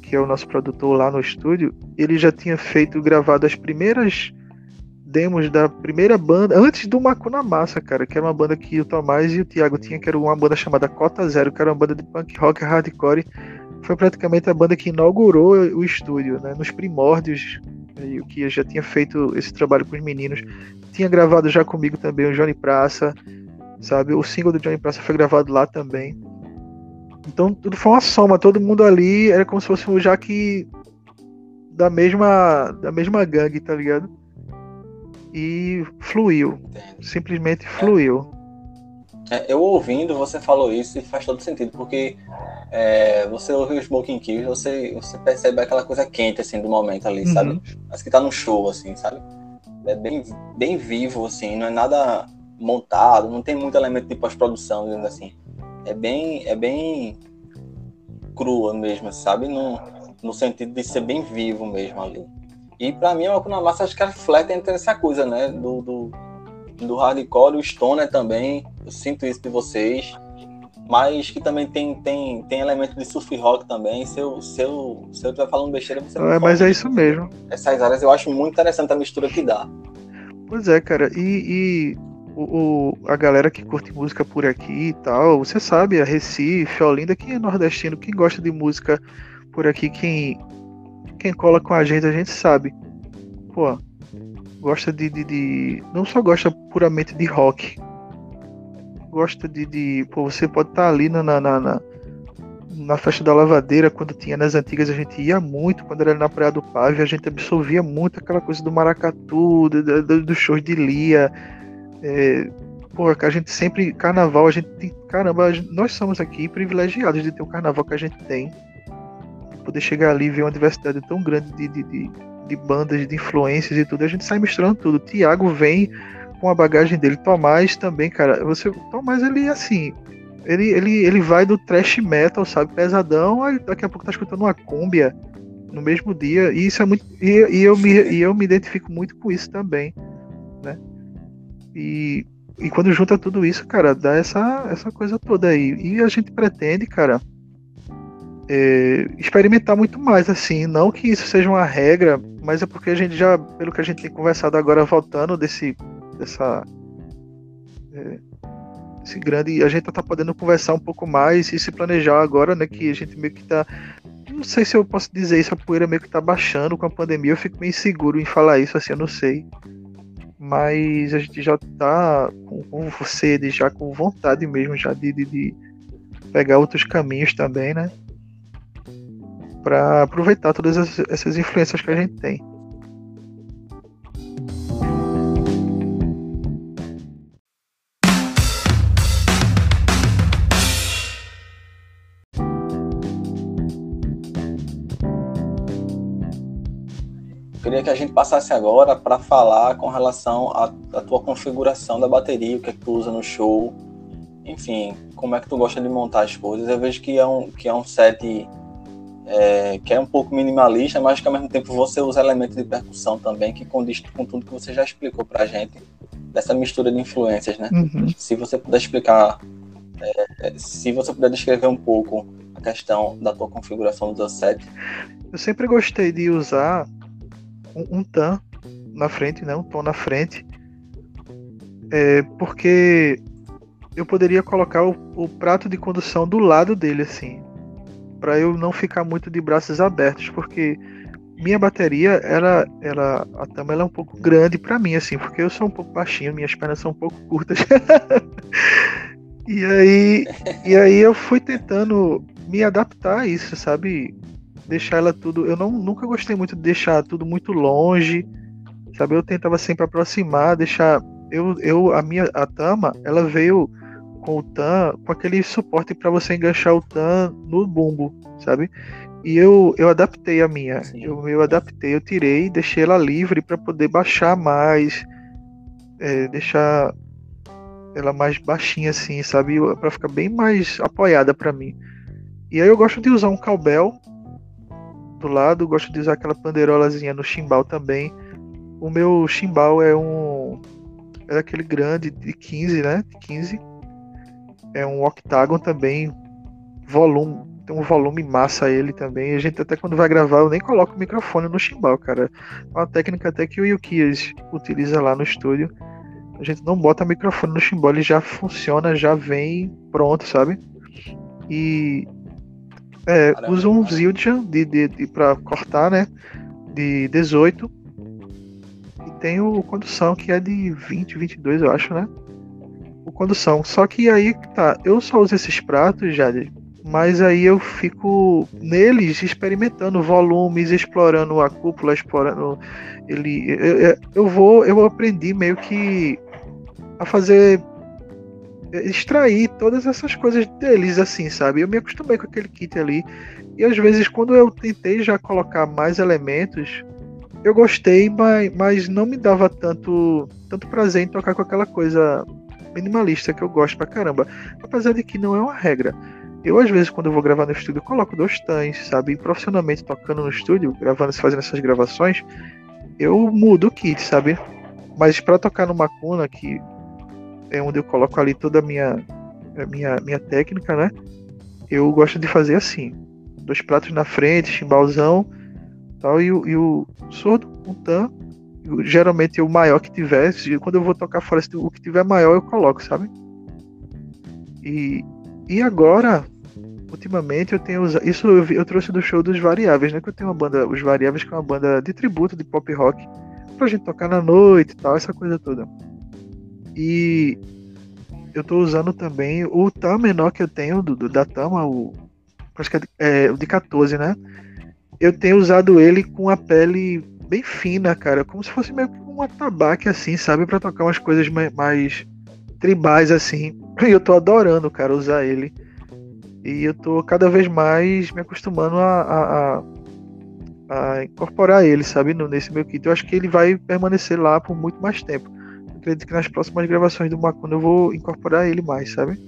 que é o nosso produtor lá no estúdio, ele já tinha feito, gravado as primeiras demos da primeira banda, antes do Macuna Massa, cara, que era uma banda que o Tomás e o Thiago tinham, que era uma banda chamada Cota Zero, que era uma banda de punk rock hardcore. Foi praticamente a banda que inaugurou o estúdio, né? Nos primórdios, o que já tinha feito esse trabalho com os meninos. Tinha gravado já comigo também o Johnny Praça, sabe? O single do Johnny Praça foi gravado lá também. Então tudo foi uma soma, todo mundo ali era como se fosse o Jaque da mesma da mesma gangue, tá ligado? e fluiu. Simplesmente fluiu. É, eu ouvindo, você falou isso e faz todo sentido, porque é, você ouve o Smoking Kills, você, você percebe aquela coisa quente, assim, do momento ali, uhum. sabe? Parece que tá num show, assim, sabe? É bem, bem vivo, assim, não é nada montado, não tem muito elemento de pós-produção, dizendo assim. É bem, é bem crua mesmo, sabe? No, no sentido de ser bem vivo mesmo ali. E para mim, o Akuna Massa acho que reflete entre essa coisa, né? Do, do, do hardcore, o stoner também. Eu sinto isso de vocês. Mas que também tem, tem, tem elemento de surf rock também. Se eu, se eu, se eu estiver falando besteira, você É, mas é isso mesmo. Essas áreas eu acho muito interessante a mistura que dá. Pois é, cara. E, e o, o, a galera que curte música por aqui e tal, você sabe, a Recife, a Olinda, quem é nordestino, quem gosta de música por aqui, quem quem cola com a gente, a gente sabe. Pô, gosta de, de, de não só gosta puramente de rock. Gosta de. de pô, você pode estar tá ali na, na, na, na, festa da lavadeira, quando tinha nas antigas, a gente ia muito, quando era na Praia do Pave, a gente absorvia muito aquela coisa do maracatu, do, do, do show de Lia. É, pô, a gente sempre. Carnaval, a gente tem. Caramba, nós somos aqui privilegiados de ter o carnaval que a gente tem poder chegar ali e ver uma diversidade tão grande de, de, de, de, bandas, de influências e tudo, a gente sai misturando tudo. O Thiago vem com a bagagem dele. Tomás também, cara. Você, Tomás, ele assim, ele, ele, ele vai do trash metal, sabe, pesadão, aí daqui a pouco tá escutando uma cúmbia no mesmo dia, e isso é muito e, e eu me e eu me identifico muito com isso também, né? E, e quando junta tudo isso, cara, dá essa essa coisa toda aí. E a gente pretende, cara, é, experimentar muito mais, assim. Não que isso seja uma regra, mas é porque a gente já, pelo que a gente tem conversado agora, voltando desse. dessa. É, esse grande. A gente tá podendo conversar um pouco mais e se planejar agora, né? Que a gente meio que tá. Não sei se eu posso dizer isso, a poeira meio que tá baixando com a pandemia. Eu fico meio inseguro em falar isso, assim, eu não sei. Mas a gente já tá com, com sede, já com vontade mesmo, já de, de, de pegar outros caminhos também, né? Para aproveitar todas essas influências que a gente tem. queria que a gente passasse agora para falar com relação à, tua configuração da bateria, o que é que tu usa no show, enfim, como é que tu gosta de montar as coisas. Eu vejo que é um, que é um set é, que é um pouco minimalista, mas que ao mesmo tempo você usa elementos de percussão também, que condiz com tudo que você já explicou para a gente, dessa mistura de influências, né? Uhum. Se você puder explicar, é, se você puder descrever um pouco a questão da tua configuração do set. Eu sempre gostei de usar um, um tan na frente, né? um tom na frente, é, porque eu poderia colocar o, o prato de condução do lado dele, assim, para eu não ficar muito de braços abertos, porque minha bateria, ela, ela a tama ela é um pouco grande para mim, assim, porque eu sou um pouco baixinho, minhas pernas são um pouco curtas. e aí, e aí eu fui tentando me adaptar a isso, sabe? Deixar ela tudo. Eu não, nunca gostei muito de deixar tudo muito longe, sabe? Eu tentava sempre aproximar, deixar. Eu, eu a minha a tama, ela veio com o TAM, com aquele suporte para você enganchar o TAM no bumbo, sabe? E eu, eu adaptei a minha. Eu, eu adaptei, eu tirei, deixei ela livre para poder baixar mais, é, deixar ela mais baixinha assim, sabe? Para ficar bem mais apoiada para mim. E aí eu gosto de usar um cowbell do lado, gosto de usar aquela pandeirolazinha no chimbal também. O meu chimbal é um é aquele grande de 15, né? 15 é um octagon também, volume, tem um volume massa ele também. A gente até quando vai gravar, eu nem coloco o microfone no chimbal, cara. É uma técnica até que o Yukias utiliza lá no estúdio. A gente não bota microfone no chimbal, ele já funciona, já vem pronto, sabe? E é, uso um Zildjian de, de, de, pra cortar, né? De 18. E tem o condução que é de 20, 22, eu acho, né? O condução. Só que aí tá, eu só uso esses pratos, já, mas aí eu fico neles experimentando volumes, explorando a cúpula, explorando ele. Eu, eu vou, eu aprendi meio que a fazer extrair todas essas coisas deles assim, sabe? Eu me acostumei com aquele kit ali. E às vezes quando eu tentei já colocar mais elementos, eu gostei, mas, mas não me dava tanto tanto prazer em tocar com aquela coisa minimalista que eu gosto pra caramba. Apesar de que não é uma regra. Eu, às vezes, quando eu vou gravar no estúdio, coloco dois tans, sabe? E profissionalmente tocando no estúdio, gravando, fazendo essas gravações, eu mudo o kit, sabe? Mas para tocar no Macuna, que é onde eu coloco ali toda a minha, a minha, minha técnica, né? Eu gosto de fazer assim: dois pratos na frente, chimbalzão, tal, e, e o surdo, um tan, geralmente o maior que tiver, quando eu vou tocar fora, o que tiver maior eu coloco, sabe? E, e agora, ultimamente eu tenho usado. Isso eu, eu, trouxe do show dos Variáveis, né? Que eu tenho uma banda, os Variáveis, que é uma banda de tributo de pop rock, pra gente tocar na noite e tal, essa coisa toda. E eu tô usando também o tam menor que eu tenho do, do da Tama, o. Acho que é, é o de 14, né? Eu tenho usado ele com a pele bem fina, cara, como se fosse meio que um atabaque assim, sabe, para tocar umas coisas mais, mais tribais assim. E eu tô adorando, cara, usar ele. E eu tô cada vez mais me acostumando a, a, a, a incorporar ele, sabe, nesse meu kit. Eu acho que ele vai permanecer lá por muito mais tempo. acredito que nas próximas gravações do Macuna eu vou incorporar ele mais, sabe?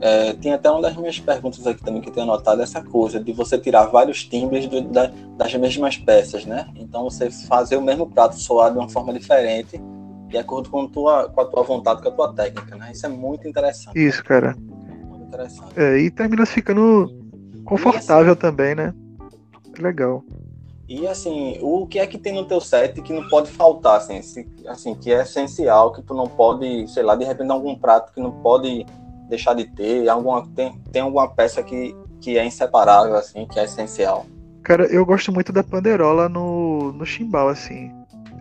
É, tem até uma das minhas perguntas aqui também que eu tenho anotado, essa coisa de você tirar vários timbres do, da, das mesmas peças, né? Então você fazer o mesmo prato soar de uma forma diferente, de acordo com, tua, com a tua vontade, com a tua técnica, né? Isso é muito interessante. Isso, cara. Muito interessante. É, e termina ficando confortável assim, também, né? Legal. E assim, o que é que tem no teu set que não pode faltar, assim, assim, que é essencial, que tu não pode, sei lá, de repente algum prato que não pode deixar de ter? Alguma, tem, tem alguma peça que, que é inseparável, assim, que é essencial? Cara, eu gosto muito da panderola no, no chimbal, assim.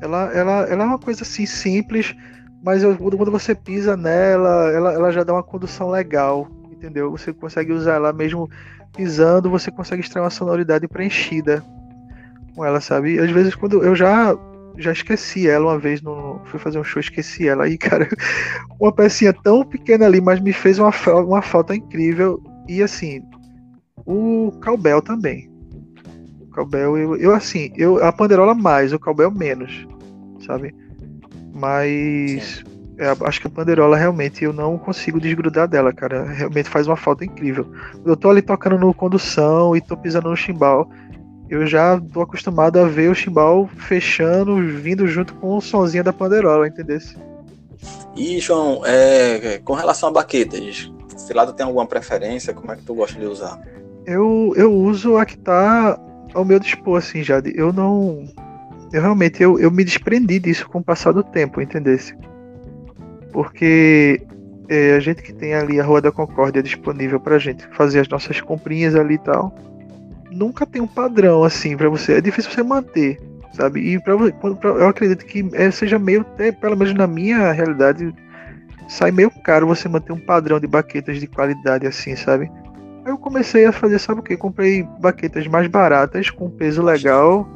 Ela, ela, ela é uma coisa assim simples, mas quando você pisa nela, ela, ela já dá uma condução legal, entendeu? Você consegue usar ela mesmo pisando, você consegue extrair uma sonoridade preenchida com ela, sabe? Às vezes quando eu já já esqueci ela uma vez, no, fui fazer um show, esqueci ela. Aí, cara, uma pecinha tão pequena ali, mas me fez uma, uma falta incrível. E assim, o Calbel também. O Calbel, eu, eu assim, eu, a Panderola mais, o Calbel menos, sabe? Mas é, acho que a Panderola realmente eu não consigo desgrudar dela, cara. Realmente faz uma falta incrível. Eu tô ali tocando no condução e tô pisando no chimbal eu já tô acostumado a ver o chimbal fechando, vindo junto com o sonzinho da panderola, entendeu? E, João, é, com relação a baquetas, sei lá, tu tem alguma preferência? Como é que tu gosta de usar? Eu, eu uso a que tá ao meu dispor, assim, já. Eu não. Eu realmente eu, eu me desprendi disso com o passar do tempo, entendesse? Porque é, a gente que tem ali a Rua da Concórdia disponível pra gente fazer as nossas comprinhas ali e tal nunca tem um padrão assim para você. É difícil você manter, sabe? E pra, pra, eu acredito que é, seja meio, até, pelo menos na minha realidade, sai meio caro você manter um padrão de baquetas de qualidade assim, sabe? Aí eu comecei a fazer, sabe o que? Comprei baquetas mais baratas, com peso legal,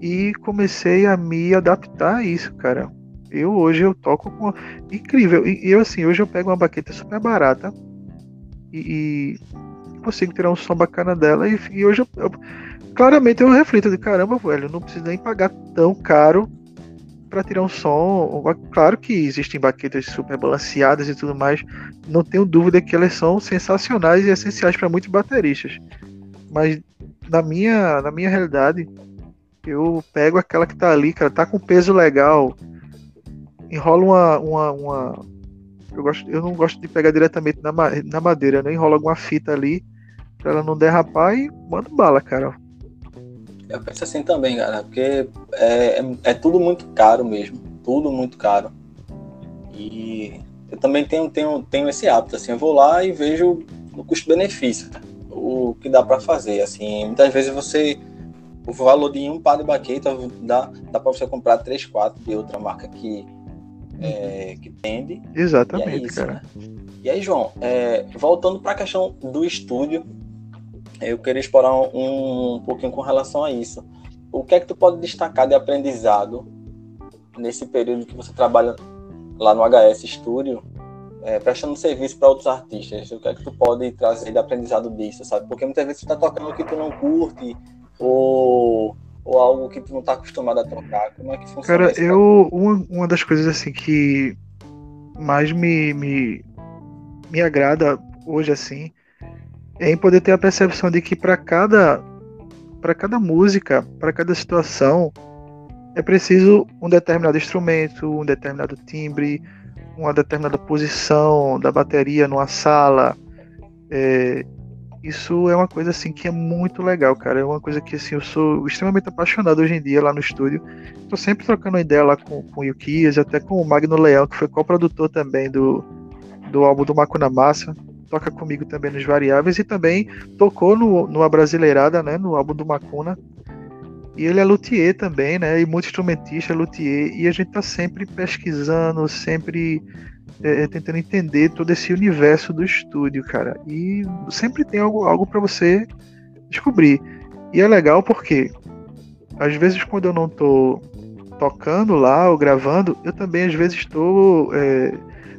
e comecei a me adaptar a isso, cara. Eu hoje eu toco com. Incrível. E eu assim, hoje eu pego uma baqueta super barata e, consigo tirar um som bacana dela. E, e hoje eu, eu, claramente eu reflito de caramba, velho, não preciso nem pagar tão caro para tirar um som. Claro que existem baquetas super balanceadas e tudo mais. Não tenho dúvida que elas são sensacionais e essenciais para muitos bateristas. Mas na minha, na minha realidade, eu pego aquela que tá ali, cara, tá com peso legal. Enrola uma, uma, uma eu, gosto, eu não gosto de pegar diretamente na, na madeira, né? Enrola alguma fita ali pra ela não derrapar e manda bala, cara. Eu penso assim também, cara, porque é, é, é tudo muito caro mesmo. Tudo muito caro. E eu também tenho, tenho, tenho esse hábito, assim, eu vou lá e vejo o custo-benefício, o que dá para fazer, assim, muitas vezes você, o valor de um par de baqueta dá, dá para você comprar três, quatro de outra marca que, é, que tende. Exatamente, e é isso, cara. Né? E aí, João, é, voltando para a questão do estúdio, eu queria explorar um, um pouquinho com relação a isso. O que é que tu pode destacar de aprendizado nesse período que você trabalha lá no HS Studio, é, prestando serviço para outros artistas? O que é que tu pode trazer de aprendizado disso, sabe? Porque muitas vezes você está tocando o que tu não curte ou, ou algo que tu não está acostumado a tocar. Como é que funciona Cara, eu uma, uma das coisas assim que mais me, me, me agrada hoje assim é em poder ter a percepção de que para cada para cada música, para cada situação, é preciso um determinado instrumento, um determinado timbre, uma determinada posição da bateria numa sala. É, isso é uma coisa assim que é muito legal, cara. É uma coisa que assim eu sou extremamente apaixonado hoje em dia lá no estúdio. Estou sempre trocando ideia lá com, com o Yukias, até com o Magno Leão, que foi co-produtor também do, do álbum do Macuna Massa toca comigo também nos Variáveis e também tocou no, no Brasileirada, né, no álbum do Macuna. E ele é luthier também, né, e muito instrumentista, luthier, e a gente tá sempre pesquisando, sempre é, é tentando entender todo esse universo do estúdio, cara. E sempre tem algo, algo para você descobrir. E é legal porque às vezes quando eu não tô tocando lá ou gravando, eu também às vezes estou é,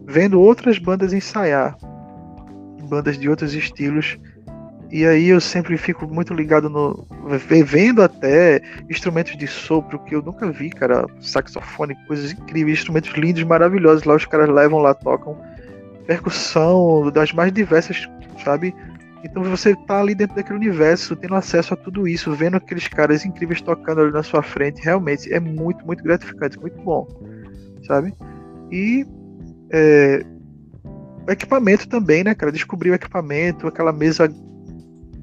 vendo outras bandas ensaiar bandas de outros estilos E aí eu sempre fico muito ligado no. vendo até instrumentos de sopro que eu nunca vi, cara. Saxofone, coisas incríveis, instrumentos lindos, maravilhosos. Lá os caras levam lá, tocam. Percussão das mais diversas, sabe? Então você tá ali dentro daquele universo, tendo acesso a tudo isso, vendo aqueles caras incríveis tocando ali na sua frente, realmente é muito, muito gratificante, muito bom, sabe? E é, o equipamento também, né, cara? Descobrir o equipamento, aquela mesa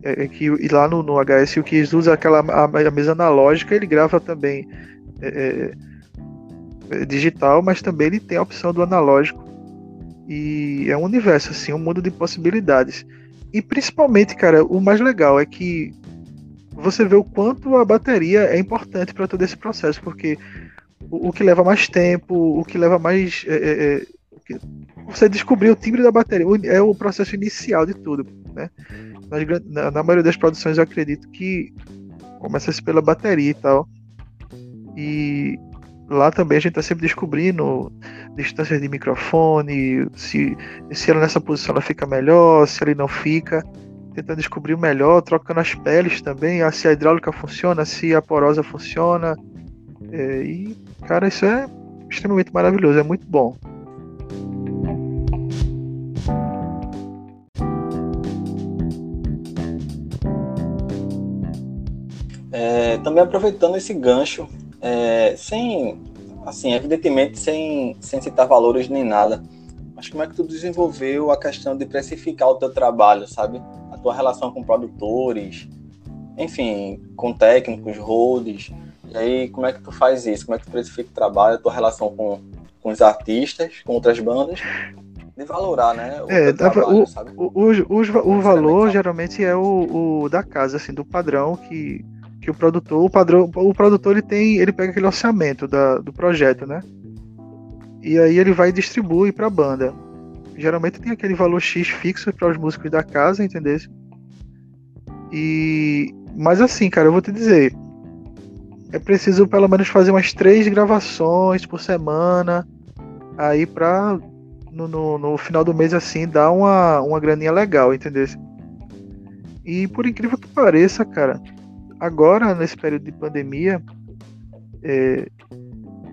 é, é, que e lá no, no HS o que usa aquela a, a, mesa analógica, ele grava também é, é, é, digital, mas também ele tem a opção do analógico. E é um universo, assim, um mundo de possibilidades. E principalmente, cara, o mais legal é que você vê o quanto a bateria é importante para todo esse processo, porque o, o, que leva mais tempo, o que leva mais. Você descobrir o timbre da bateria, é o processo inicial de tudo, né? na, na maioria das produções eu acredito que começa-se pela bateria e tal. E lá também a gente está sempre descobrindo distâncias de microfone, se, se ela nessa posição ela fica melhor, se ele não fica. Tentando descobrir o melhor, trocando as peles também, se a hidráulica funciona, se a porosa funciona. É, e, cara, isso é extremamente maravilhoso, é muito bom. É, também aproveitando esse gancho, é, sem, assim, evidentemente sem, sem citar valores nem nada, mas como é que tu desenvolveu a questão de precificar o teu trabalho, sabe? A tua relação com produtores, enfim, com técnicos, roads, e aí como é que tu faz isso? Como é que tu precifica o trabalho, a tua relação com, com os artistas, com outras bandas? De valorar, né? O, é, trabalho, o, o, o, o, valor geralmente é o, o da casa, assim, do padrão que que o produtor, o padrão, o produtor ele tem, ele pega aquele orçamento da, do projeto, né? E aí ele vai e distribui para a banda. Geralmente tem aquele valor X fixo para os músicos da casa, entendeu? E mas assim, cara, eu vou te dizer, é preciso pelo menos fazer umas três gravações por semana, aí para no, no, no, final do mês assim dar uma, uma graninha legal, entendeu? E por incrível que pareça, cara, agora, nesse período de pandemia, é,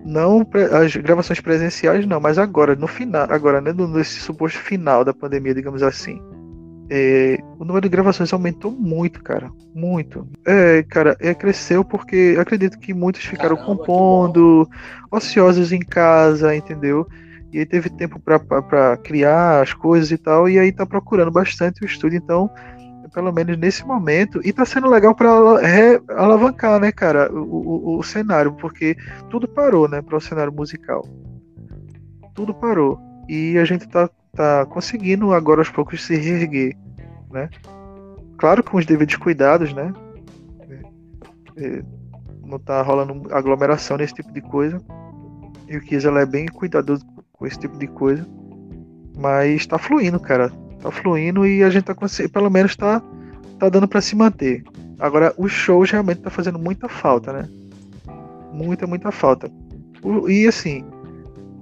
não as gravações presenciais não, mas agora, no final, agora, né, nesse suposto final da pandemia, digamos assim, é, o número de gravações aumentou muito, cara. Muito. É, cara, é, cresceu porque acredito que muitos ficaram Caramba, compondo, ociosos em casa, entendeu? E aí teve tempo para criar as coisas e tal, e aí tá procurando bastante o estúdio, então pelo menos nesse momento, e tá sendo legal para alavancar, né, cara, o, o, o, cenário, porque tudo parou, né, para o cenário musical. Tudo parou. E a gente tá, tá conseguindo agora aos poucos se reerguer, né? Claro com os devidos cuidados, né? É, é, não tá rolando aglomeração nesse tipo de coisa. E o ela é bem cuidadoso com esse tipo de coisa. Mas tá fluindo, cara tá fluindo e a gente tá conseguindo, pelo menos tá, tá dando para se manter. Agora, os shows realmente tá fazendo muita falta, né? Muita, muita falta. E assim,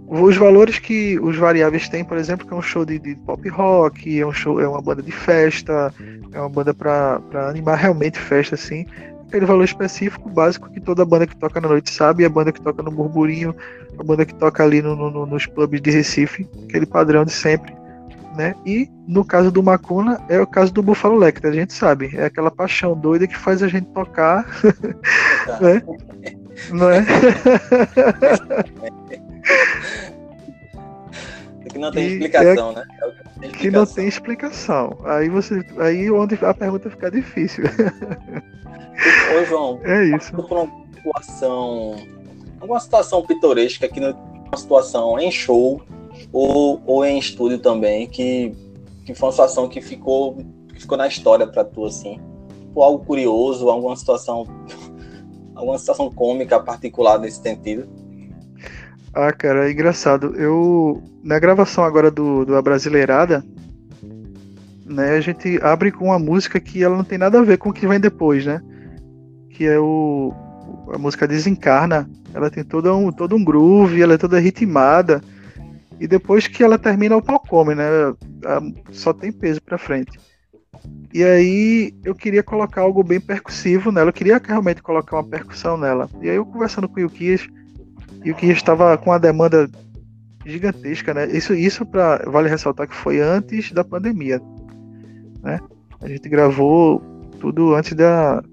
os valores que os variáveis têm, por exemplo, que é um show de, de, pop rock, é um show, é uma banda de festa, é uma banda para animar realmente festa, assim. Aquele valor específico, básico, que toda banda que toca na noite sabe, a banda que toca no burburinho, a banda que toca ali no, no, nos pubs de Recife, aquele padrão de sempre né? E no caso do Macuna é o caso do Buffalo Lecter, a gente sabe, é aquela paixão doida que faz a gente tocar, né? Não é? que não tem e explicação, é, né? É que, tem explicação. que não tem explicação. Aí você, aí onde a pergunta fica difícil. Ô João, é isso. Por uma situação, alguma situação pitoresca aqui numa situação em show ou, ou em estúdio também, que, que foi uma situação que ficou, que ficou na história para tu, assim? Tipo, algo curioso, alguma situação, alguma situação cômica particular nesse sentido? Ah, cara, é engraçado. Eu, na gravação agora do, do Brasileirada, né, a gente abre com uma música que ela não tem nada a ver com o que vem depois, né? Que é o a música Desencarna. Ela tem todo um, todo um groove, ela é toda ritmada. E depois que ela termina, o pau come, né? Só tem peso pra frente. E aí eu queria colocar algo bem percussivo nela, eu queria realmente colocar uma percussão nela. E aí eu conversando com o Yukias, Yukias estava com uma demanda gigantesca, né? Isso, isso para vale ressaltar que foi antes da pandemia, né? A gente gravou tudo antes da,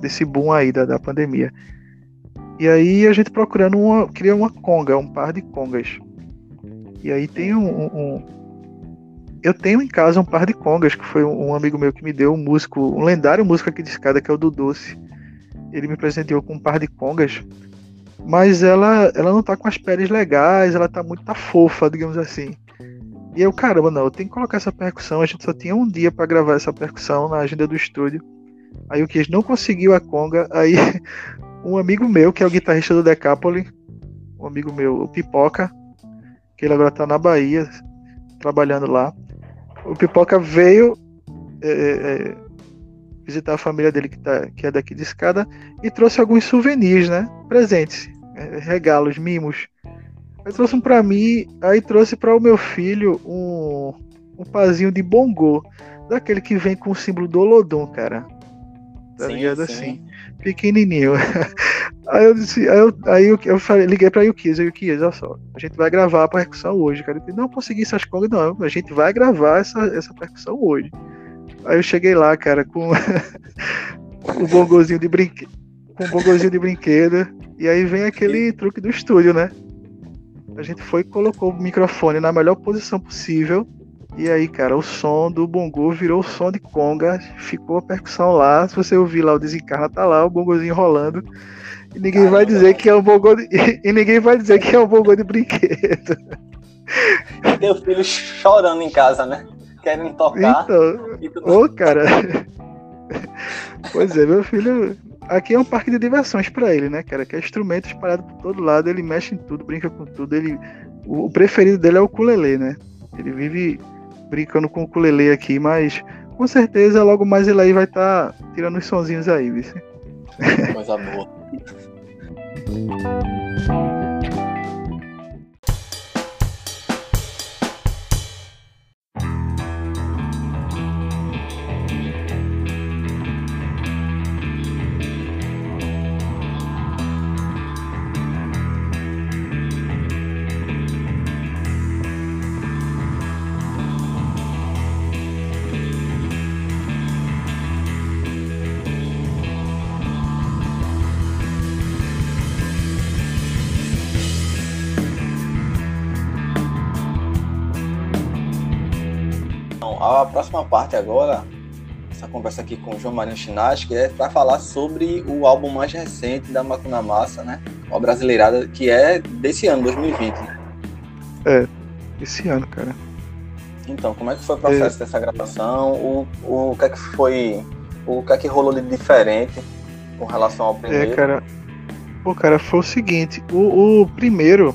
desse boom aí da, da pandemia. E aí a gente procurando uma, criar uma conga, um par de congas. E aí tem um, um, eu tenho em casa um par de congas que foi um, amigo meu que me deu um músico, um lendário músico aqui de escada que é o do Doce. Ele me presenteou com um par de congas, mas ela ela não tá com as peles legais, ela tá muito tá fofa, digamos assim. E eu, caramba, não, eu tenho que colocar essa percussão. A gente só tinha um dia para gravar essa percussão na agenda do estúdio. Aí o que não conseguiu a conga, aí um amigo meu, que é o guitarrista do Decapoli, um amigo meu, o Pipoca, que ele agora tá na Bahia, trabalhando lá. O Pipoca veio é, é, visitar a família dele, que, tá, que é daqui de escada, e trouxe alguns souvenirs, né? Presentes, é, regalos, mimos. Aí trouxe um pra mim, aí trouxe para o meu filho um, um pazinho de bongô, daquele que vem com o símbolo do Olodum, cara. Tá sim, ligado sim. assim? pequenininho. Aí eu disse, aí eu, aí eu, eu falei, liguei pra Yukias, Yukias, olha só, a gente vai gravar a percussão hoje, cara. Ele não consegui essas congas, não, a gente vai gravar essa, essa percussão hoje. Aí eu cheguei lá, cara, com o bongozinho de brinquedo, com o bongozinho de brinquedo, e aí vem aquele truque do estúdio, né? A gente foi e colocou o microfone na melhor posição possível, e aí, cara, o som do bongo virou o som de conga, ficou a percussão lá. Se você ouvir lá o desencarna, tá lá o bongozinho rolando. E ninguém Caramba. vai dizer que é um bongo de... e ninguém vai dizer que é um bongo de brinquedo. E teu filho chorando em casa, né? Querendo tocar. Então, ô, cara. pois é, meu filho. Aqui é um parque de diversões para ele, né, cara? Que é instrumento espalhado por todo lado, ele mexe em tudo, brinca com tudo. Ele, o preferido dele é o ukulele, né? Ele vive brincando com o ukulele aqui, mas com certeza logo mais ele aí vai estar tá tirando os sonzinhos aí, vice. Coisa boa. próxima parte agora, essa conversa aqui com o João Marinho Chinaski, é para falar sobre o álbum mais recente da Macuna Massa, né? A brasileirada, que é desse ano, 2020. Né? É, esse ano, cara. Então, como é que foi o processo é. dessa gravação? O, o, o que é que foi. O que é que rolou de diferente com relação ao primeiro? É, cara. Pô, cara, foi o seguinte, o, o primeiro,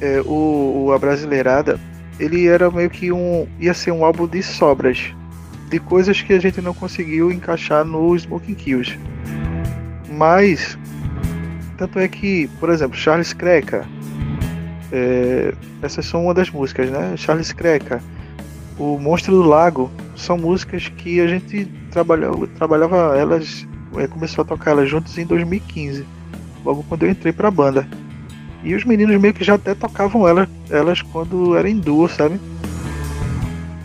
é, o, o A Brasileirada, ele era meio que um. ia ser um álbum de sobras. De coisas que a gente não conseguiu encaixar no Smoking Kills. Mas. Tanto é que, por exemplo, Charles Creca. É, essas são uma das músicas, né? Charles Creca. O Monstro do Lago são músicas que a gente trabalhava, trabalhava elas, é, começou a tocar elas juntos em 2015, logo quando eu entrei pra banda. E os meninos meio que já até tocavam elas, elas quando eram em duo, sabe?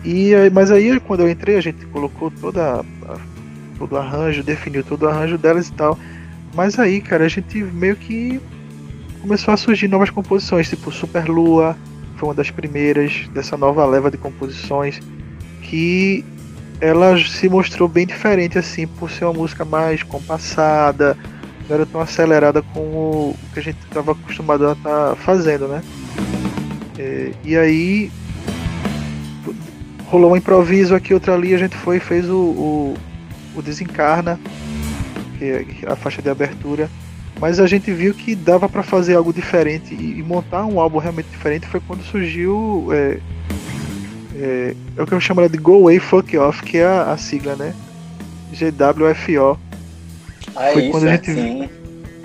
E mas aí quando eu entrei a gente colocou toda a, todo o arranjo, definiu todo o arranjo delas e tal. Mas aí, cara, a gente meio que começou a surgir novas composições, tipo Super Lua, foi uma das primeiras dessa nova leva de composições que ela se mostrou bem diferente assim, por ser uma música mais compassada, não era tão acelerada como o que a gente estava acostumado a estar tá fazendo, né? É, e aí rolou um improviso aqui, outra ali, a gente foi e fez o, o, o Desencarna, que é a faixa de abertura. Mas a gente viu que dava para fazer algo diferente e, e, montar um álbum realmente diferente foi quando surgiu é, é, é o que eu chamo de Go Away Fuck Off, que é a, a sigla, né? GWFO ah, foi isso, quando a gente sim.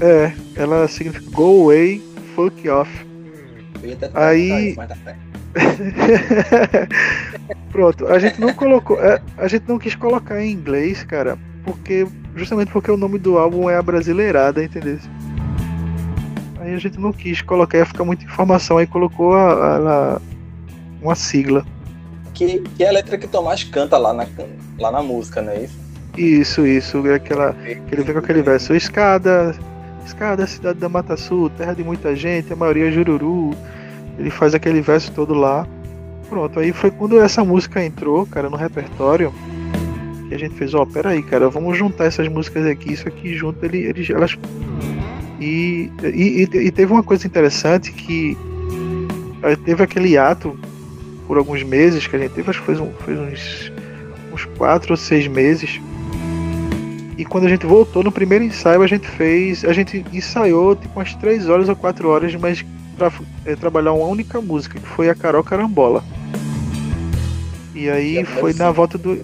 É, ela significa go away, fuck off. Aí. Isso, tá Pronto, a gente não colocou. É, a gente não quis colocar em inglês, cara, porque. Justamente porque o nome do álbum é a brasileirada, entendeu? Aí a gente não quis colocar, ia ficar muita informação, aí colocou a, a, a uma sigla. Que, que é a letra que Tomás canta lá na, lá na música, não é isso? Isso, isso, é aquela. Que ele vem com aquele verso. Escada, escada, cidade da Mata Sul, terra de muita gente, a maioria é jururu. Ele faz aquele verso todo lá. Pronto, aí foi quando essa música entrou, cara, no repertório. Que a gente fez, ó, oh, peraí, cara, vamos juntar essas músicas aqui, isso aqui junto, ele, ele, elas. E, e, e teve uma coisa interessante que teve aquele ato por alguns meses que a gente teve, acho que foi, um, uns, uns quatro ou seis meses. E quando a gente voltou no primeiro ensaio, a gente fez. A gente ensaiou tipo umas três horas ou quatro horas, mas para é, trabalhar uma única música, que foi a Carol Carambola. E aí foi na volta do.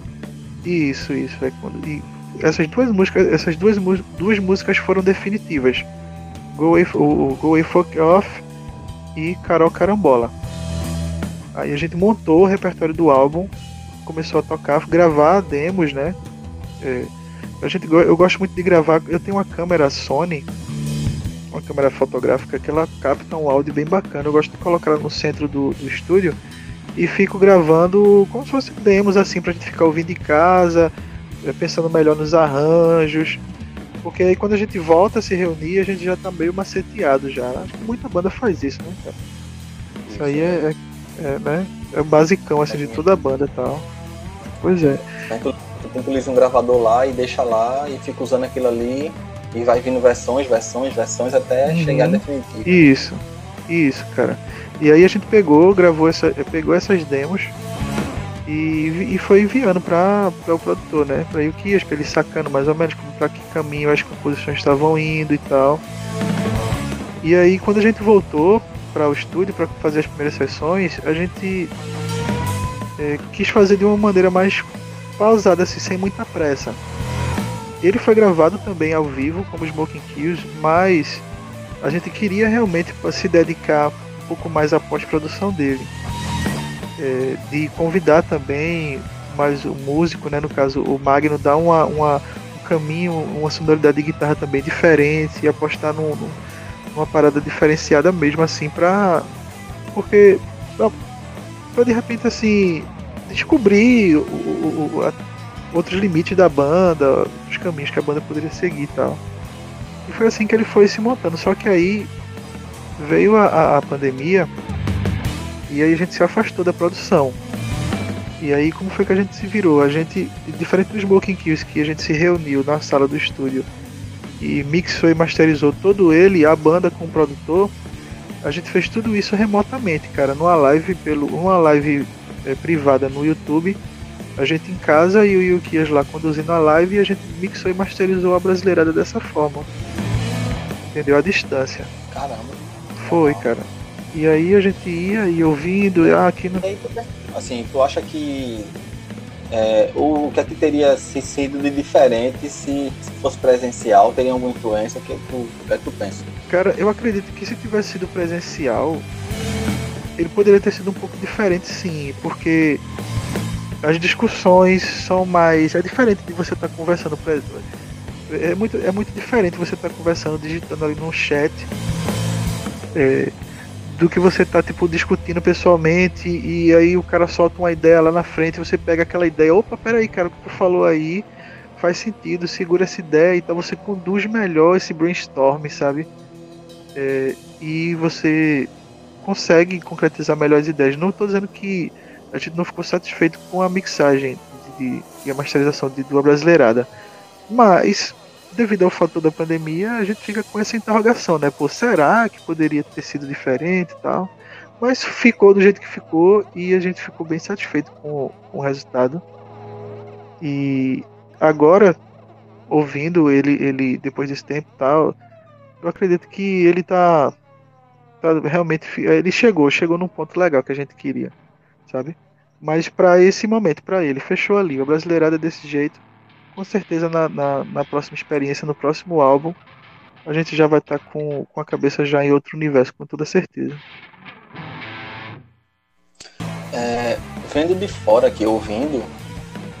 Isso, isso. É quando... E essas duas músicas, essas duas, duas músicas foram definitivas. Go Away, o, Go Away Fuck Off e Carol Carambola. Aí a gente montou o repertório do álbum, começou a tocar, gravar demos, né? É, a gente, eu gosto muito de gravar. Eu tenho uma câmera Sony uma câmera fotográfica que ela capta um áudio bem bacana. Eu gosto de colocar ela no centro do, do estúdio e fico gravando como se fosse demos assim pra gente ficar ouvindo em casa, eh, pensando melhor nos arranjos. Porque aí quando a gente volta a se reunir, a gente já tá meio maceteado já. Acho que muita banda faz isso, né, cara? Isso aí é, é, é né? É o basicão assim de toda a banda e tal. Pois é. Tu utiliza um gravador lá e deixa lá e fica usando aquilo ali e vai vindo versões, versões, versões até uhum. chegar definitivo. Isso, isso, cara. E aí a gente pegou, gravou essa, pegou essas demos e, e foi enviando para o produtor, né? Para o Kias, para ele sacando mais ou menos para que caminho as composições estavam indo e tal. E aí quando a gente voltou para o estúdio para fazer as primeiras sessões, a gente é, quis fazer de uma maneira mais pausada, assim, sem muita pressa. Ele foi gravado também ao vivo como Smoking Kills, mas a gente queria realmente se dedicar um pouco mais à pós-produção dele. É, de convidar também mais o músico, né, no caso o Magno, dar uma, uma, um caminho, uma sonoridade de guitarra também diferente e apostar num, numa parada diferenciada mesmo assim para porque para de repente assim descobrir o, o, a, outros limites da banda, os caminhos que a banda poderia seguir e tal. E foi assim que ele foi se montando. Só que aí veio a, a pandemia e aí a gente se afastou da produção. E aí como foi que a gente se virou? A gente, diferente dos Smoking Kills, que a gente se reuniu na sala do estúdio e mixou e masterizou todo ele, a banda com o produtor, a gente fez tudo isso remotamente, cara, numa live pelo uma live é, privada no YouTube a gente em casa e o Yukias lá conduzindo a live e a gente mixou e masterizou a brasileirada dessa forma. Entendeu? A distância. Caramba. Foi, cara. E aí a gente ia e ouvindo, ah, aqui no. Assim, tu acha que é, o que é que teria sido de diferente se, se, fosse presencial? Teria alguma influência? O que, é tu, o que é que tu pensa? Cara, eu acredito que se tivesse sido presencial, ele poderia ter sido um pouco diferente sim, porque as discussões são mais. É diferente de você estar tá conversando. É muito, é muito diferente você estar tá conversando, digitando ali no chat, é, do que você tá tipo discutindo pessoalmente e aí o cara solta uma ideia lá na frente, você pega aquela ideia, opa, peraí, cara, o que tu falou aí faz sentido, segura essa ideia, então você conduz melhor esse brainstorm, sabe? É, e você consegue concretizar melhor as ideias. Não estou dizendo que a gente não ficou satisfeito com a mixagem de, e a masterização de duas brasileirada. Mas, devido ao fator da pandemia, a gente fica com essa interrogação, né? Pô, será que poderia ter sido diferente e tal? Mas ficou do jeito que ficou e a gente ficou bem satisfeito com, com o resultado. E agora, ouvindo ele, ele depois desse tempo e tal, eu acredito que ele tá, realmente. Ele chegou, chegou num ponto legal que a gente queria, sabe? Mas para esse momento, para ele, fechou ali. A brasileirada desse jeito. Com certeza na, na, na, próxima experiência, no próximo álbum, a gente já vai estar tá com, com a cabeça já em outro universo, com toda certeza. vendo de fora aqui, ouvindo,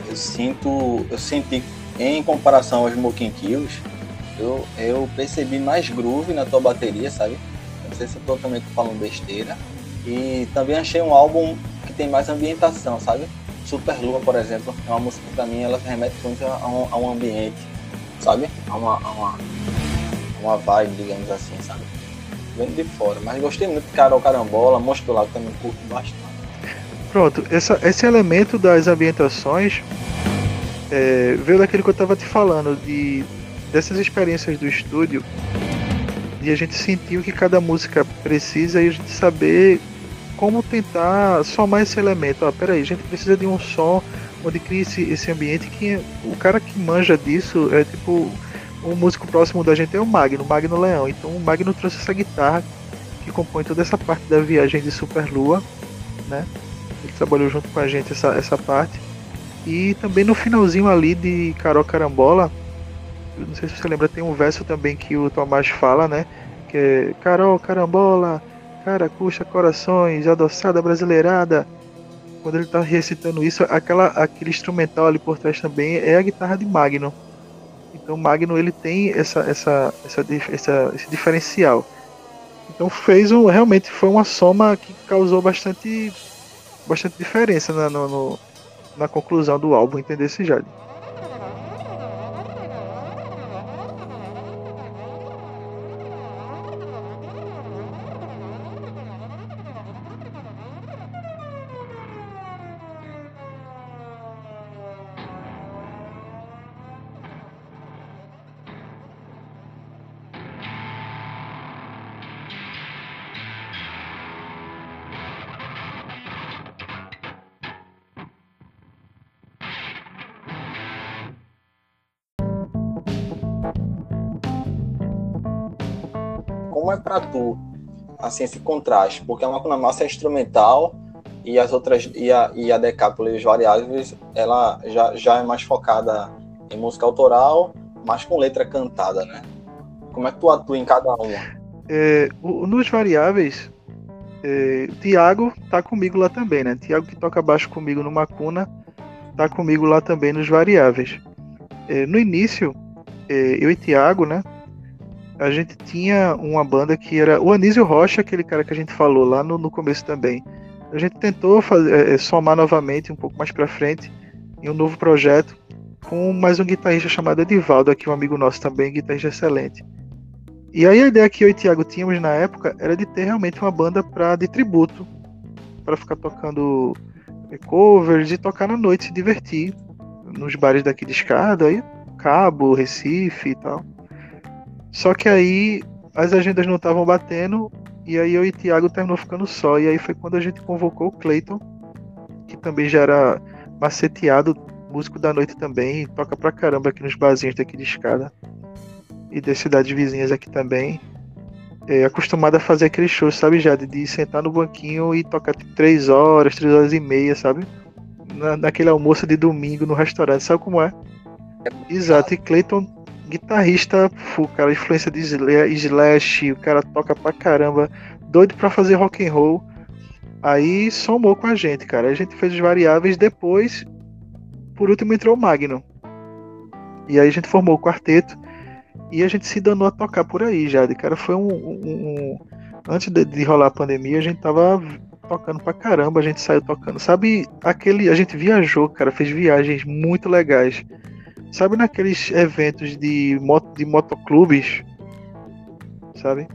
eu sinto, eu senti em comparação aos Smoking Kills, eu, eu percebi mais groove na tua bateria, sabe? Não sei se eu tô também falando besteira. E também achei um álbum que tem mais ambientação, sabe? Super Lua, por exemplo, é uma música que pra mim ela remete muito a um, a um ambiente, sabe? A uma, a uma, uma vibe, digamos assim, sabe? Vendo de fora. Mas gostei muito de Carol Carambola, Monstro Lago também curto bastante. Pronto, essa, esse elemento das ambientações é, veio daquele que eu estava te falando, de, dessas experiências do estúdio, e a gente sentiu que cada música precisa e a gente saber como tentar somar esse elemento. Ah, peraí, a gente precisa de um som onde cria esse, esse ambiente que o cara que manja disso é tipo o músico próximo da gente é o Magno, Magno Leão. Então o Magno trouxe essa guitarra que compõe toda essa parte da viagem de Superlua, né? Ele trabalhou junto com a gente essa, essa parte. E também no finalzinho ali de Carol Carambola, não sei se você lembra, tem um verso também que o Tomás fala, né? Que é Carol Carambola, cara custa corações, adoçada brasileirada. Quando ele tá recitando isso, aquela, aquele instrumental ali por trás também é a guitarra de Magno. Então Magno ele tem essa, essa, essa, essa esse diferencial. Então fez um, realmente foi uma soma que causou bastante, bastante diferença na, no, na conclusão do álbum, entender esse Jade. Como para tu assim esse contraste? Porque a máquina massa é instrumental e as outras e a, e a Decápolis variáveis ela já, já é mais focada em música autoral, mas com letra cantada, né? Como é que tu atua em cada uma? É, nos variáveis, é, Tiago tá comigo lá também, né? Tiago que toca baixo comigo no Macuna, tá comigo lá também nos variáveis. É, no início, é, eu e Tiago, né? A gente tinha uma banda que era o Anísio Rocha, aquele cara que a gente falou lá no, no começo também. A gente tentou fazer, é, somar novamente um pouco mais para frente em um novo projeto com mais um guitarrista chamado Edivaldo, aqui um amigo nosso também, guitarrista excelente. E aí a ideia que eu e o Thiago tínhamos na época era de ter realmente uma banda pra, de tributo, para ficar tocando é, covers e tocar na noite, se divertir nos bares daqui de escada, aí Cabo, Recife e tal. Só que aí as agendas não estavam batendo e aí eu e Thiago terminou ficando só. E aí foi quando a gente convocou o Clayton, que também já era maceteado, músico da noite também, toca pra caramba aqui nos barzinhos daqui de escada. E das cidades vizinhas aqui também. É acostumado a fazer aqueles shows, sabe, já de sentar no banquinho e tocar tipo, três horas, três horas e meia, sabe? Na, naquele almoço de domingo no restaurante, sabe como é? Exato, e Clayton guitarrista, o cara influência de Slash, o cara toca pra caramba, doido pra fazer rock and roll. Aí somou com a gente, cara. A gente fez os variáveis, depois, por último, entrou o Magno. E aí a gente formou o quarteto e a gente se danou a tocar por aí já. De cara, foi um. um, um... Antes de, de, rolar a pandemia, a gente tava tocando pra caramba, a gente saiu tocando. Sabe, aquele. A gente viajou, cara, fez viagens muito legais. Sabe naqueles eventos de, moto, de motoclubes? Sabe?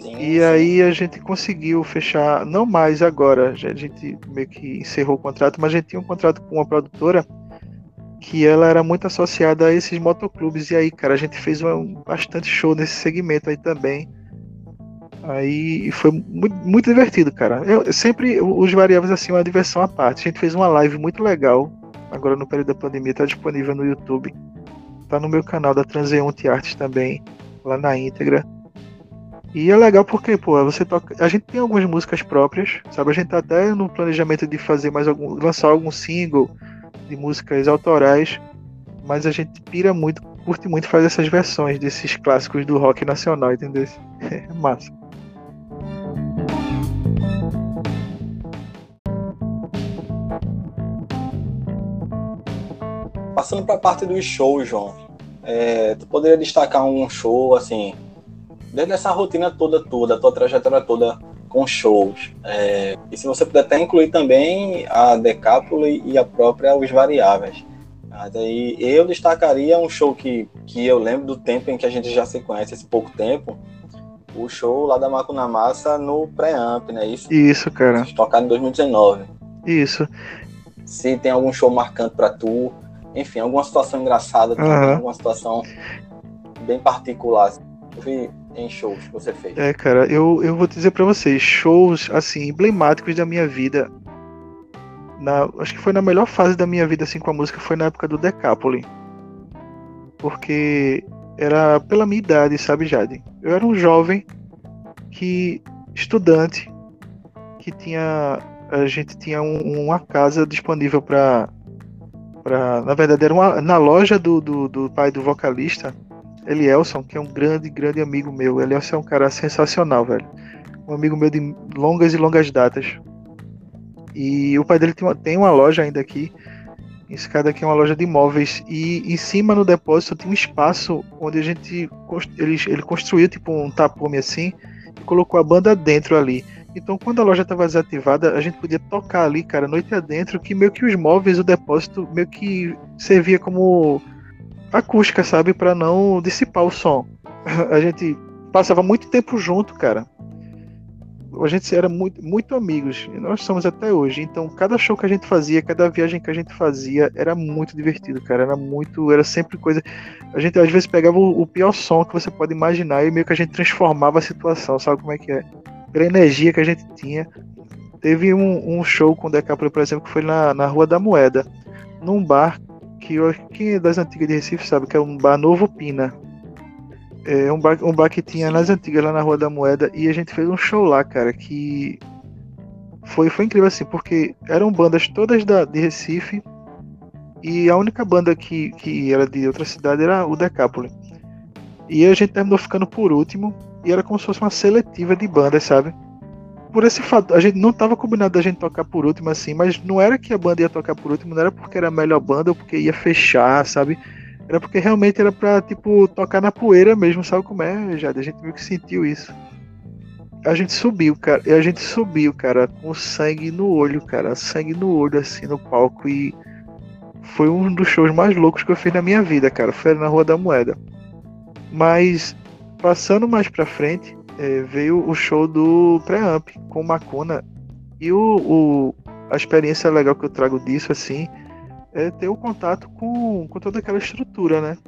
Sim, e sim. aí a gente conseguiu fechar, não mais agora, a gente meio que encerrou o contrato, mas a gente tinha um contrato com uma produtora que ela era muito associada a esses motoclubes. E aí, cara, a gente fez um, bastante show nesse segmento aí também. Aí foi muito, muito divertido, cara. Eu, sempre os variáveis assim, uma diversão à parte. A gente fez uma live muito legal agora no período da pandemia, está disponível no YouTube. Tá no meu canal da Transeunte Artes também, lá na íntegra. E é legal porque, pô, você toca. A gente tem algumas músicas próprias, sabe? A gente tá até no planejamento de fazer mais algum. lançar algum single de músicas autorais. Mas a gente pira muito, curte muito fazer essas versões desses clássicos do rock nacional, entendeu? É massa. Passando para a parte dos shows, João, é, tu poderia destacar um show, assim, desde essa rotina toda, toda, tua trajetória toda com shows. É, e se você puder até incluir também a Decápula e a própria Os Variáveis. Mas aí eu destacaria um show que, que eu lembro do tempo em que a gente já se conhece, esse pouco tempo, o show lá da Macuna Massa no pré-amp, né? Isso, Isso, cara. Tocado em 2019. Isso. Se tem algum show marcante para tu, enfim, alguma situação engraçada, Aham. alguma situação bem particular. assim, Eu vi em shows que você fez. É, cara, eu, eu vou dizer pra vocês, shows assim emblemáticos da minha vida. Na, acho que foi na melhor fase da minha vida assim com a música foi na época do Decapoli. Porque era pela minha idade, sabe, Jade? Eu era um jovem que estudante que tinha a gente tinha um- uma casa disponível para para na verdade era uma, na loja do, do, do pai do vocalista Elielson, que é um grande, grande amigo meu. Elielson é um cara sensacional, velho. Um amigo meu de longas e longas datas. E o pai dele tem uma, tem uma loja ainda aqui. Esse cara aqui é uma loja de imóveis. E em cima no depósito tem um espaço onde a gente. Ele, ele construiu tipo um tapume assim e colocou a banda dentro ali. Então quando a loja estava desativada, a gente podia tocar ali, cara, noite adentro, que meio que os móveis, o depósito, meio que servia como acústica, sabe? Pra não dissipar o som. A gente passava muito tempo junto, cara. A gente era muito, muito amigos. E nós somos até hoje. Então, cada show que a gente fazia, cada viagem que a gente fazia, era muito divertido, cara. Era muito. Era sempre coisa. A gente às vezes pegava o, o pior som que você pode imaginar e meio que a gente transformava a situação, sabe como é que é? Pela energia que a gente tinha. Teve um, um show com o Decapoli, por exemplo, que foi na, na Rua da Moeda, num bar que quem é das antigas de Recife sabe que é um bar Novo Pina. É um bar, um bar que tinha nas antigas lá na Rua da Moeda e a gente fez um show lá, cara, que foi, foi incrível assim, porque eram bandas todas da, de Recife e a única banda que, que era de outra cidade era o Decapoli. E a gente terminou ficando por último e era como se fosse uma seletiva de bandas, sabe? Por esse fato, a gente não tava combinado da gente tocar por último assim, mas não era que a banda ia tocar por último, não era porque era a melhor banda ou porque ia fechar, sabe? Era porque realmente era pra, tipo, tocar na poeira mesmo, sabe como é, Jade? A gente meio que sentiu isso. A gente subiu, cara, e a gente subiu, cara, com sangue no olho, cara, sangue no olho, assim, no palco, e foi um dos shows mais loucos que eu fiz na minha vida, cara, foi na Rua da Moeda. Mas, passando mais pra frente, é, veio o show do Preamp com o Macuna, e o, o, a experiência legal que eu trago disso, assim, é ter o contato com, com toda aquela estrutura, né?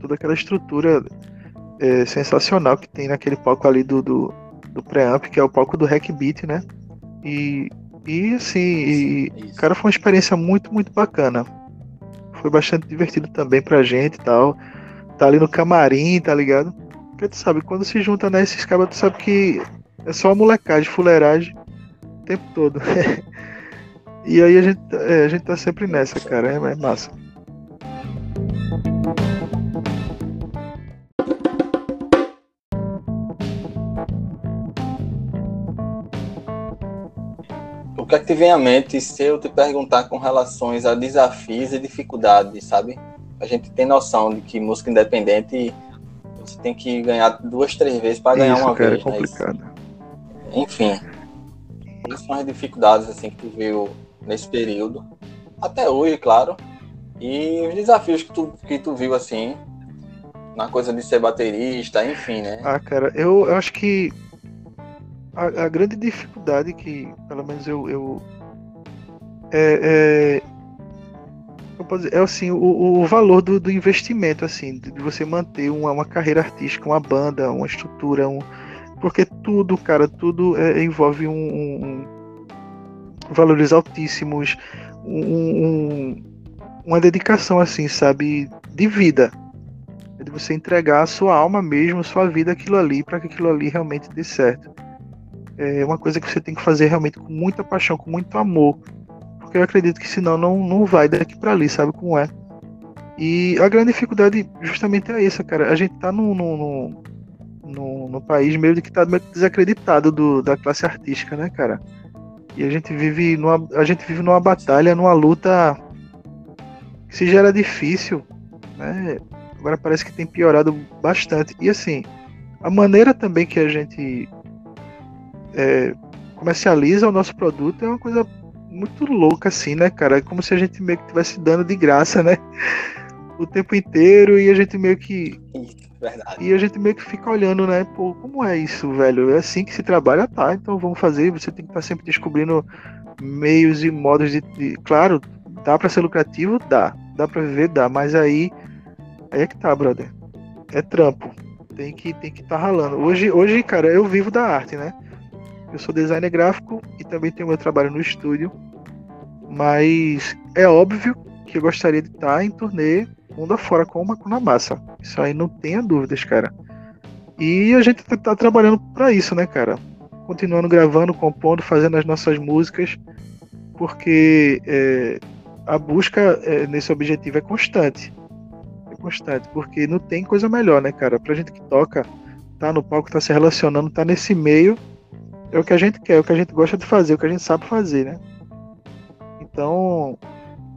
Toda aquela estrutura é, sensacional que tem naquele palco ali do, do, do preamp, que é o palco do Hack Beat, né? E, e assim, e, Isso. cara, foi uma experiência muito, muito bacana. Foi bastante divertido também pra gente e tal. Tá ali no camarim, tá ligado? Porque tu sabe, quando se junta né, esses cabas, tu sabe que é só molecagem, fuleiragem o tempo todo. E aí a gente, é, a gente tá sempre nessa, cara. É, é massa. O que é que te vem à mente se eu te perguntar com relações a desafios e dificuldades, sabe? A gente tem noção de que música independente você tem que ganhar duas, três vezes para ganhar uma cara, vez, é né? Isso. complicado. Enfim, quais são as dificuldades assim que tu viu nesse período? Até hoje, claro. E os desafios que tu, que tu viu assim na coisa de ser baterista, enfim, né? Ah, cara, eu, eu acho que a, a grande dificuldade que, pelo menos eu. eu é, é, é assim, o, o valor do, do investimento, assim, de você manter uma, uma carreira artística, uma banda, uma estrutura, um, porque tudo, cara, tudo é, envolve um, um- valores altíssimos, um- um- uma dedicação, assim, sabe, de vida. É de você entregar a sua alma mesmo, sua vida, aquilo ali, para que aquilo ali realmente dê certo. É uma coisa que você tem que fazer realmente com muita paixão, com muito amor. Porque eu acredito que senão não, não vai daqui para ali, sabe como é? E a grande dificuldade justamente é essa, cara. A gente tá num, num, num país meio que tá desacreditado do, da classe artística, né, cara? E a gente vive numa, a gente vive numa batalha, numa luta se já era difícil, né? Agora parece que tem piorado bastante. E assim, a maneira também que a gente é, comercializa o nosso produto é uma coisa muito louca, assim, né, cara? É como se a gente meio que estivesse dando de graça, né? O tempo inteiro e a gente meio que. Verdade. E a gente meio que fica olhando, né? Pô, como é isso, velho? É assim que se trabalha, tá? Então vamos fazer. Você tem que estar sempre descobrindo meios e modos de. de... Claro, dá para ser lucrativo? Dá. Dá para viver? Dá. Mas aí. Aí é que tá, brother. É trampo. Tem que tem que estar tá ralando. Hoje, hoje, cara, eu vivo da arte, né? Eu sou designer gráfico e também tenho meu trabalho no estúdio. Mas é óbvio que eu gostaria de estar em turnê mundo afora com o Macuna Massa. Isso aí não tenha dúvidas, cara. E a gente tá, tá trabalhando para isso, né, cara? Continuando gravando, compondo, fazendo as nossas músicas, porque é, a busca é, nesse objetivo é constante. É constante, porque não tem coisa melhor, né, cara? Pra gente que toca, tá no palco, tá se relacionando, tá nesse meio, é o que a gente quer, é o que a gente gosta de fazer, é o que a gente sabe fazer, né? Então,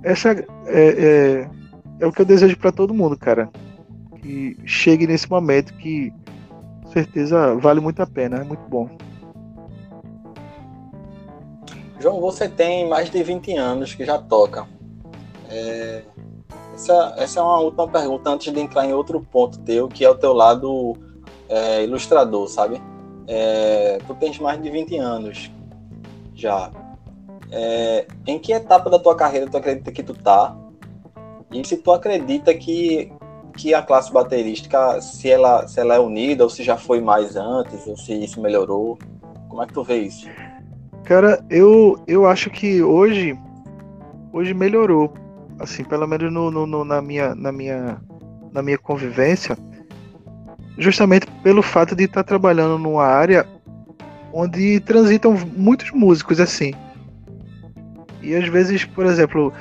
essa é, é, é o que eu desejo para todo mundo, cara. Que chegue nesse momento que, com certeza, vale muito a pena, é muito bom. João, você tem mais de 20 anos que já toca. É, essa, essa é uma última pergunta antes de entrar em outro ponto teu, que é o teu lado é, ilustrador, sabe? É, tu tens mais de 20 anos já. É, em que etapa da tua carreira tu acredita que tu tá? E se tu acredita que, que a classe baterística, se ela, se ela é unida, ou se já foi mais antes, ou se isso melhorou, como é que tu vê isso? Cara, eu, eu acho que hoje, hoje melhorou, assim, pelo menos no, no, no, na, minha, na, minha, na minha convivência, justamente pelo fato de estar trabalhando numa área onde transitam muitos músicos assim. E às vezes, por exemplo,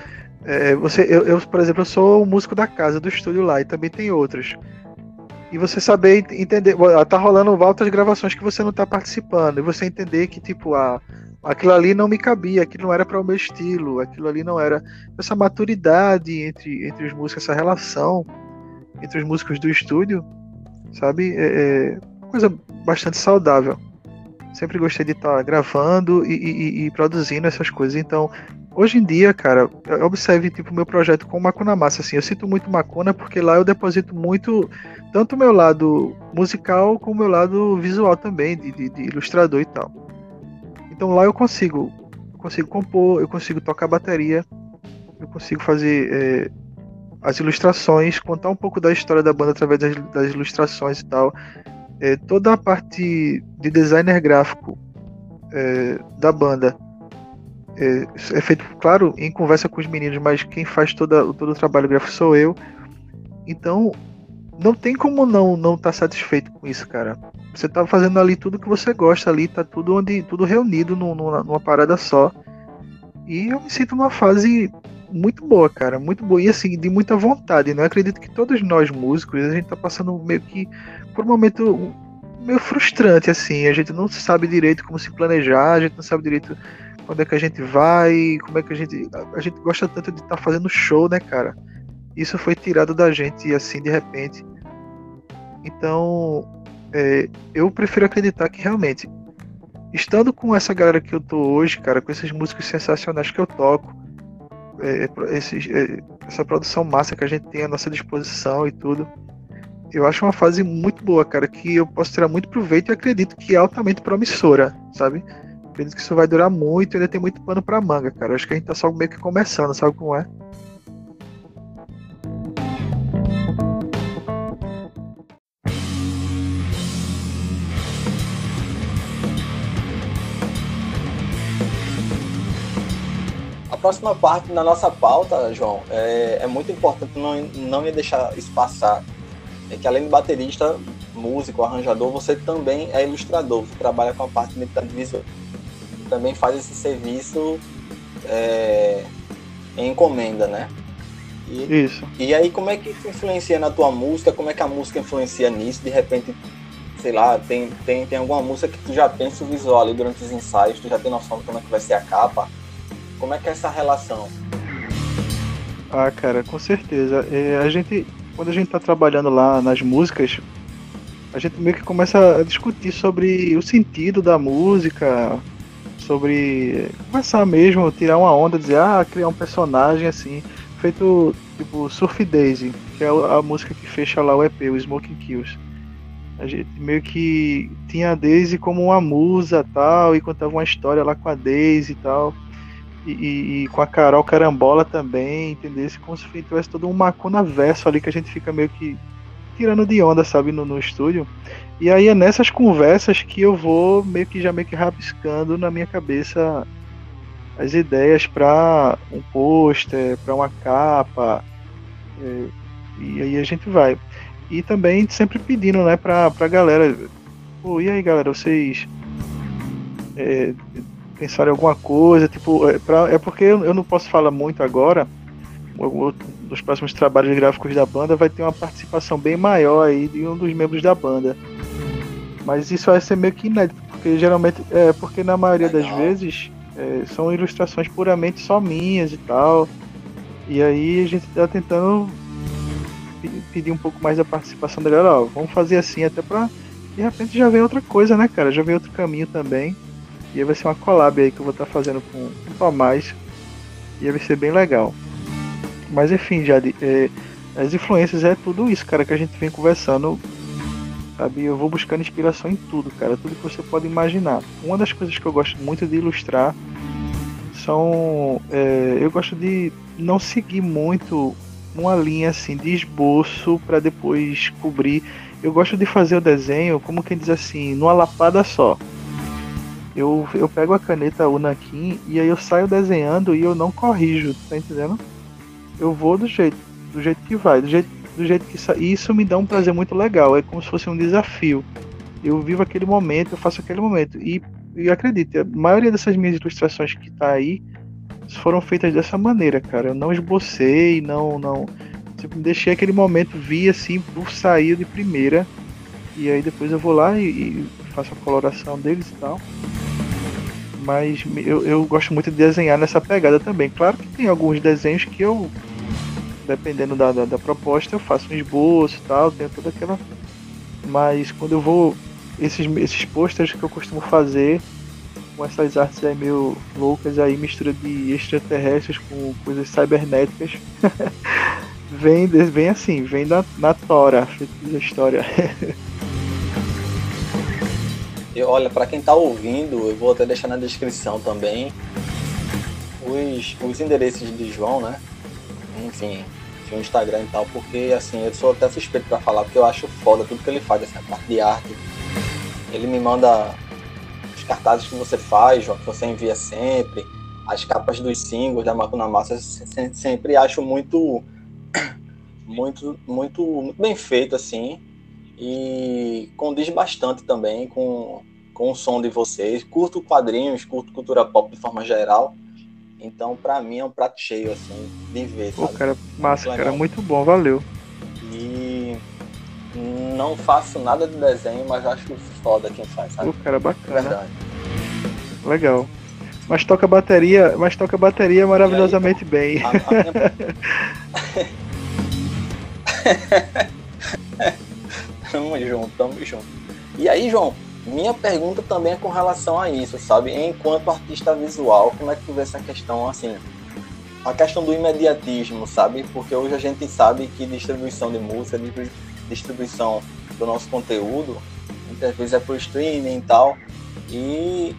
é, você, eu, eu, por exemplo, eu sou o músico da casa, do estúdio lá, e também tem outros. E você saber entender, tá rolando altas gravações que você não tá participando, e você entender que, tipo, a, aquilo ali não me cabia, aquilo não era para o meu estilo, aquilo ali não era. Essa maturidade entre, entre os músicos, essa relação entre os músicos do estúdio, sabe? É, é coisa bastante saudável. Sempre gostei de estar tá gravando e, e, e, produzindo essas coisas. Então, hoje em dia, cara, observe tipo meu projeto com Macuna Massa. Assim, eu sinto muito Macuna porque lá eu deposito muito tanto meu lado musical como meu lado visual também, de, de, de ilustrador e tal. Então lá eu consigo, eu consigo compor, eu consigo tocar bateria, eu consigo fazer é, as ilustrações, contar um pouco da história da banda através das, das ilustrações e tal. É, toda a parte de designer gráfico é, da banda é, é, feito, claro, em conversa com os meninos, mas quem faz toda, todo o trabalho gráfico sou eu. Então, não tem como não não estar tá satisfeito com isso, cara. Você tá fazendo ali tudo que você gosta ali, tá tudo onde tudo reunido numa, numa parada só. E eu me sinto numa fase muito boa, cara, muito boa e assim, de muita vontade, né? Eu acredito que todos nós músicos, a gente tá passando meio que por um momento meio frustrante, assim, a gente não sabe direito como se planejar, a gente não sabe direito quando é que a gente vai, como é que a gente. A gente gosta tanto de estar tá fazendo show, né, cara? Isso foi tirado da gente assim de repente. Então, é, eu prefiro acreditar que realmente, estando com essa galera que eu tô hoje, cara, com esses músicos sensacionais que eu toco, é, esses, é, essa produção massa que a gente tem à nossa disposição e tudo. Eu acho uma fase muito boa, cara, que eu posso tirar muito proveito e acredito que é altamente promissora, sabe? Acredito que isso vai durar muito e ainda tem muito pano pra manga, cara. Acho que a gente tá só meio que começando, sabe como é? Próxima parte da nossa pauta, João, é, é muito importante não, não ia deixar isso passar. É que além de baterista, músico, arranjador, você também é ilustrador, você trabalha com a parte de visual. Também faz esse serviço é, em encomenda, né? E, isso. E aí, como é que isso influencia na tua música? Como é que a música influencia nisso? De repente, sei lá, tem, tem, tem alguma música que tu já pensa o visual ali durante os ensaios, tu já tem noção de como é que vai ser a capa? Como é que é essa relação? Ah, cara, com certeza. É, a gente, quando a gente tá trabalhando lá nas músicas, a gente meio que começa a discutir sobre o sentido da música, sobre começar mesmo, tirar uma onda, dizer, ah, criar um personagem assim, feito tipo Surf Daisy, que é a música que fecha lá o EP, o Smoking Kills. A gente meio que tinha a Daisy como uma musa tal, e contava uma história lá com a Daisy e tal. E, e, com a Carol Carambola também, entendeu? Como se tivesse todo um macuna verso ali que a gente fica meio que tirando de onda, sabe, no, no estúdio. E aí é nessas conversas que eu vou meio que já meio que rabiscando na minha cabeça as ideias para um pôster, para uma capa. É, e aí a gente vai. E também sempre pedindo, né, pra, pra galera. Pô, e aí galera, vocês é, pensaram em alguma coisa? Tipo, é, pra, é porque eu não posso falar muito agora nos próximos trabalhos gráficos da banda vai ter uma participação bem maior aí de um dos membros da banda. Mas isso vai ser meio que inédito, porque geralmente é porque na maioria Legal. das vezes é, são ilustrações puramente só minhas e tal. E aí a gente tá tentando pedir um pouco mais a participação da galera, ó, vamos fazer assim até pra de repente já vem outra coisa, né, cara? Já vem outro caminho também. E aí vai ser uma collab aí que eu vou estar tá fazendo com o Tomás. E aí vai ser bem legal. Mas enfim, já é, as influências é tudo isso, cara, que a gente vem conversando. Sabe? Eu vou buscando inspiração em tudo, cara, tudo que você pode imaginar. Uma das coisas que eu gosto muito de ilustrar são. É, eu gosto de não seguir muito uma linha assim de esboço para depois cobrir. Eu gosto de fazer o desenho, como quem diz assim, numa lapada só. Eu, eu pego a caneta Unakin e aí eu saio desenhando e eu não corrijo, tá entendendo? eu vou do jeito, do jeito que vai, do jeito, do jeito que sai. E isso me dá um prazer muito legal. É como se fosse um desafio. Eu vivo aquele momento, eu faço aquele momento. E, e acredite, a maioria dessas minhas ilustrações que tá aí foram feitas dessa maneira, cara. Eu não esbocei, não, não. Tipo, deixei aquele momento, vi assim, por sair de primeira. E aí depois eu vou lá e, e faço a coloração deles e tal mas eu, eu gosto muito de desenhar nessa pegada também. Claro que tem alguns desenhos que eu dependendo da, da, da, proposta, eu faço um esboço e tal, tem toda aquela. Mas quando eu vou. Esses, esses posters que eu costumo fazer, com essas artes aí meio loucas aí, mistura de extraterrestres com coisas cibernéticas, vem, vem assim, vem na, na tora a história. E olha, para quem tá ouvindo, eu vou até deixar na descrição também os, os endereços de João, né? Enfim, o Instagram e tal, porque assim, eu sou até suspeito para falar, porque eu acho foda tudo que ele faz, essa parte de arte. Ele me manda os cartazes que você faz, João, que você envia sempre, as capas dos singles da Macuna Massa, sempre acho muito, muito, muito, muito bem feito, assim, e condiz bastante também com, com o som de vocês. Curto quadrinhos, curto cultura pop de forma geral. Então, para mim, é um prato cheio, assim, de ver. Pô, cara, massa, cara, muito bom, valeu. E não faço nada de desenho, mas acho foda quem faz, sabe? Pô, cara, bacana. Verdade. Legal. Mas toca bateria, mas toca bateria maravilhosamente aí, bem. A, a tamo junto, tamo junto. E aí, João, minha pergunta também é com relação a isso, sabe? Enquanto artista visual, como é que tu vê essa questão, assim, a questão do imediatismo, sabe? Porque hoje a gente sabe que distribuição de música, distribuição do nosso conteúdo, muitas vezes é por streaming e tal, e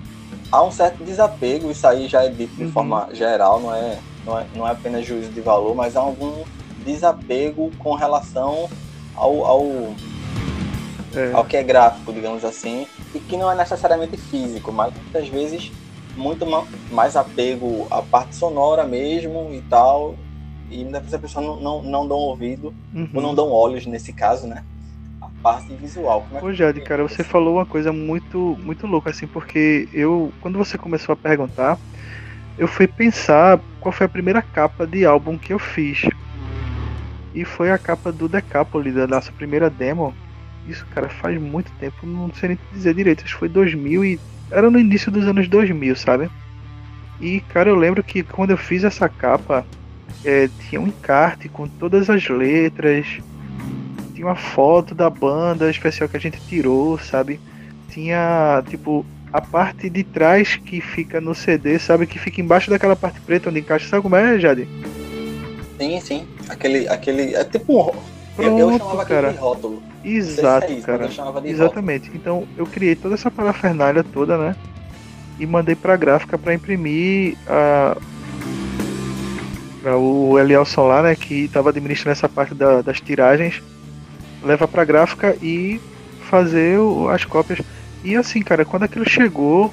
há um certo desapego, isso aí já é dito de uhum. forma geral, não é, não, é, não é apenas juízo de valor, mas há algum desapego com relação ao, ao é. ao que é gráfico, digamos assim, e que não é necessariamente físico, mas muitas vezes muito mais apego à parte sonora mesmo e tal, e muitas vezes a pessoa não, não, não dão ouvido, uhum. ou não dão olhos nesse caso, né? A parte visual. Como é Ô, Jade, cara, você falou uma coisa muito, muito louca, assim, porque eu, quando você começou a perguntar, eu fui pensar qual foi a primeira capa de álbum que eu fiz. E foi a capa do Decapoli, da nossa primeira demo, isso, cara, faz muito tempo, não sei nem dizer direito, acho que foi 2000 e. Era no início dos anos 2000, sabe? E, cara, eu lembro que quando eu fiz essa capa, é, tinha um encarte com todas as letras, tinha uma foto da banda especial que a gente tirou, sabe? Tinha, tipo, a parte de trás que fica no CD, sabe? Que fica embaixo daquela parte preta onde encaixa. Sabe como é, Jade? Sim, sim. Aquele. aquele é tipo um. Pronto, eu, eu chamava cara. aquele de rótulo. Exato, é isso, cara. Exatamente. Então eu criei toda essa parafernália toda, né? E mandei pra gráfica pra imprimir a. pra o Elielson lá, né? Que tava administrando essa parte da- das tiragens. Leva pra gráfica e fazer o- as cópias. E assim, cara, quando aquilo chegou,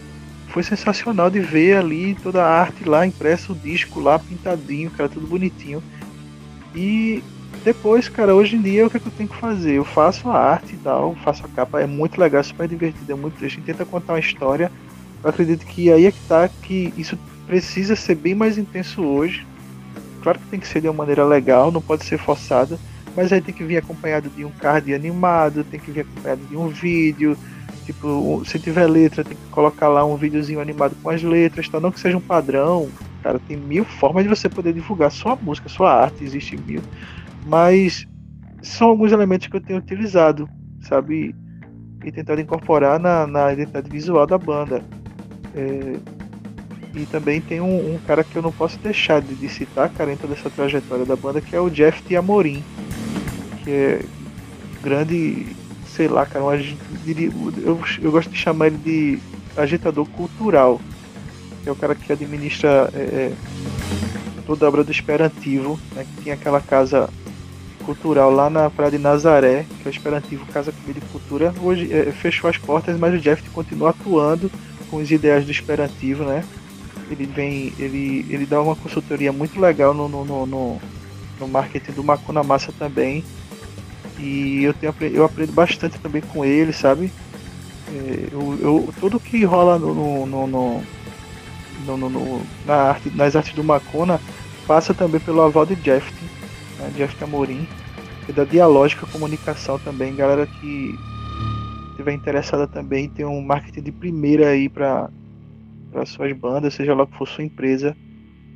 foi sensacional de ver ali toda a arte lá, impresso o disco lá, pintadinho, cara, tudo bonitinho. E depois, cara, hoje em dia o que, é que eu tenho que fazer? Eu faço a arte e tal, faço a capa, é muito legal, é super divertido, é muito. Gente tenta contar uma história. Eu acredito que aí é que tá que isso precisa ser bem mais intenso hoje. Claro que tem que ser de uma maneira legal, não pode ser forçada, mas aí tem que vir acompanhado de um card animado, tem que vir acompanhado de um vídeo. Tipo, se tiver letra, tem que colocar lá um videozinho animado com as letras, tá? Não que seja um padrão. Cara, tem mil formas de você poder divulgar sua música, sua arte, existe mil. Mas são alguns elementos que eu tenho utilizado, sabe? E tentado incorporar na, na identidade visual da banda. É, e também tem um, um cara que eu não posso deixar de, de citar, cara, em toda essa trajetória da banda, que é o Jeff T. Amorim. Que é grande, sei lá, cara, um eu, eu gosto de chamar ele de agitador cultural. Que é o cara que administra é, é, toda a obra do Esperantivo, né, que tinha aquela casa cultural lá na Praia de Nazaré, que é o Esperantivo Casa Comida e Cultura. Hoje é, fechou as portas, mas o Jeff continua atuando com os ideais do Esperantivo, né? Ele vem, ele, ele dá uma consultoria muito legal no, no, no, no, no marketing do Macuna Massa também. E eu, tenho, eu aprendo bastante também com ele, sabe? É, eu, eu, tudo que rola no- no- no- no- na arte, nas artes do Macuna passa também pelo aval de Jeff, né? Jeff Amorim, que é da Dialógica Comunicação também, galera que estiver interessada também, tem um marketing de primeira aí para suas bandas, seja lá que for sua empresa.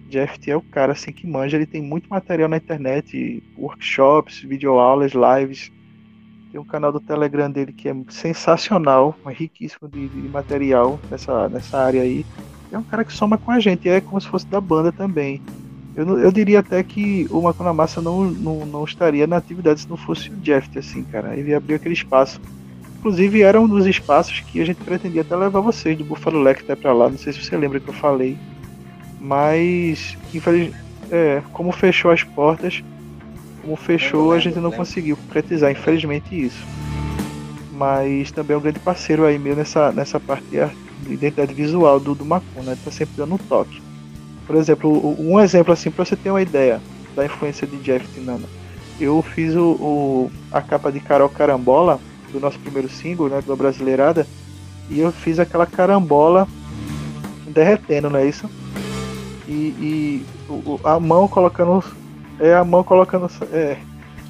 Jeff é o cara assim que manja, ele tem muito material na internet, workshops, videoaulas, lives. Tem um canal do Telegram dele que é sensacional, é riquíssimo de, de material nessa, nessa área aí. É um cara que soma com a gente, é como se fosse da banda também. Eu, eu diria até que o Macuna Massa não, não, não estaria na atividade se não fosse o Jeff, assim, cara. Ele abriu aquele espaço. Inclusive, era um dos espaços que a gente pretendia até levar vocês do Buffalo Leque até pra lá. Não sei se você lembra que eu falei. Mas, infeliz... é, como fechou as portas, como fechou, a lembro, gente não conseguiu concretizar, infelizmente, isso. Mas também é um grande parceiro aí meu nessa, nessa parte de identidade visual do, do Macuna. Ele tá sempre dando um toque. Por exemplo, um exemplo assim, pra você ter uma ideia da influência de Jeff Tinana. Eu fiz o, o- a capa de Carol Carambola, do nosso primeiro single, né, do Brasileirada, e eu fiz aquela carambola derretendo, não é isso? E, e o- a mão colocando. É a mão colocando. É,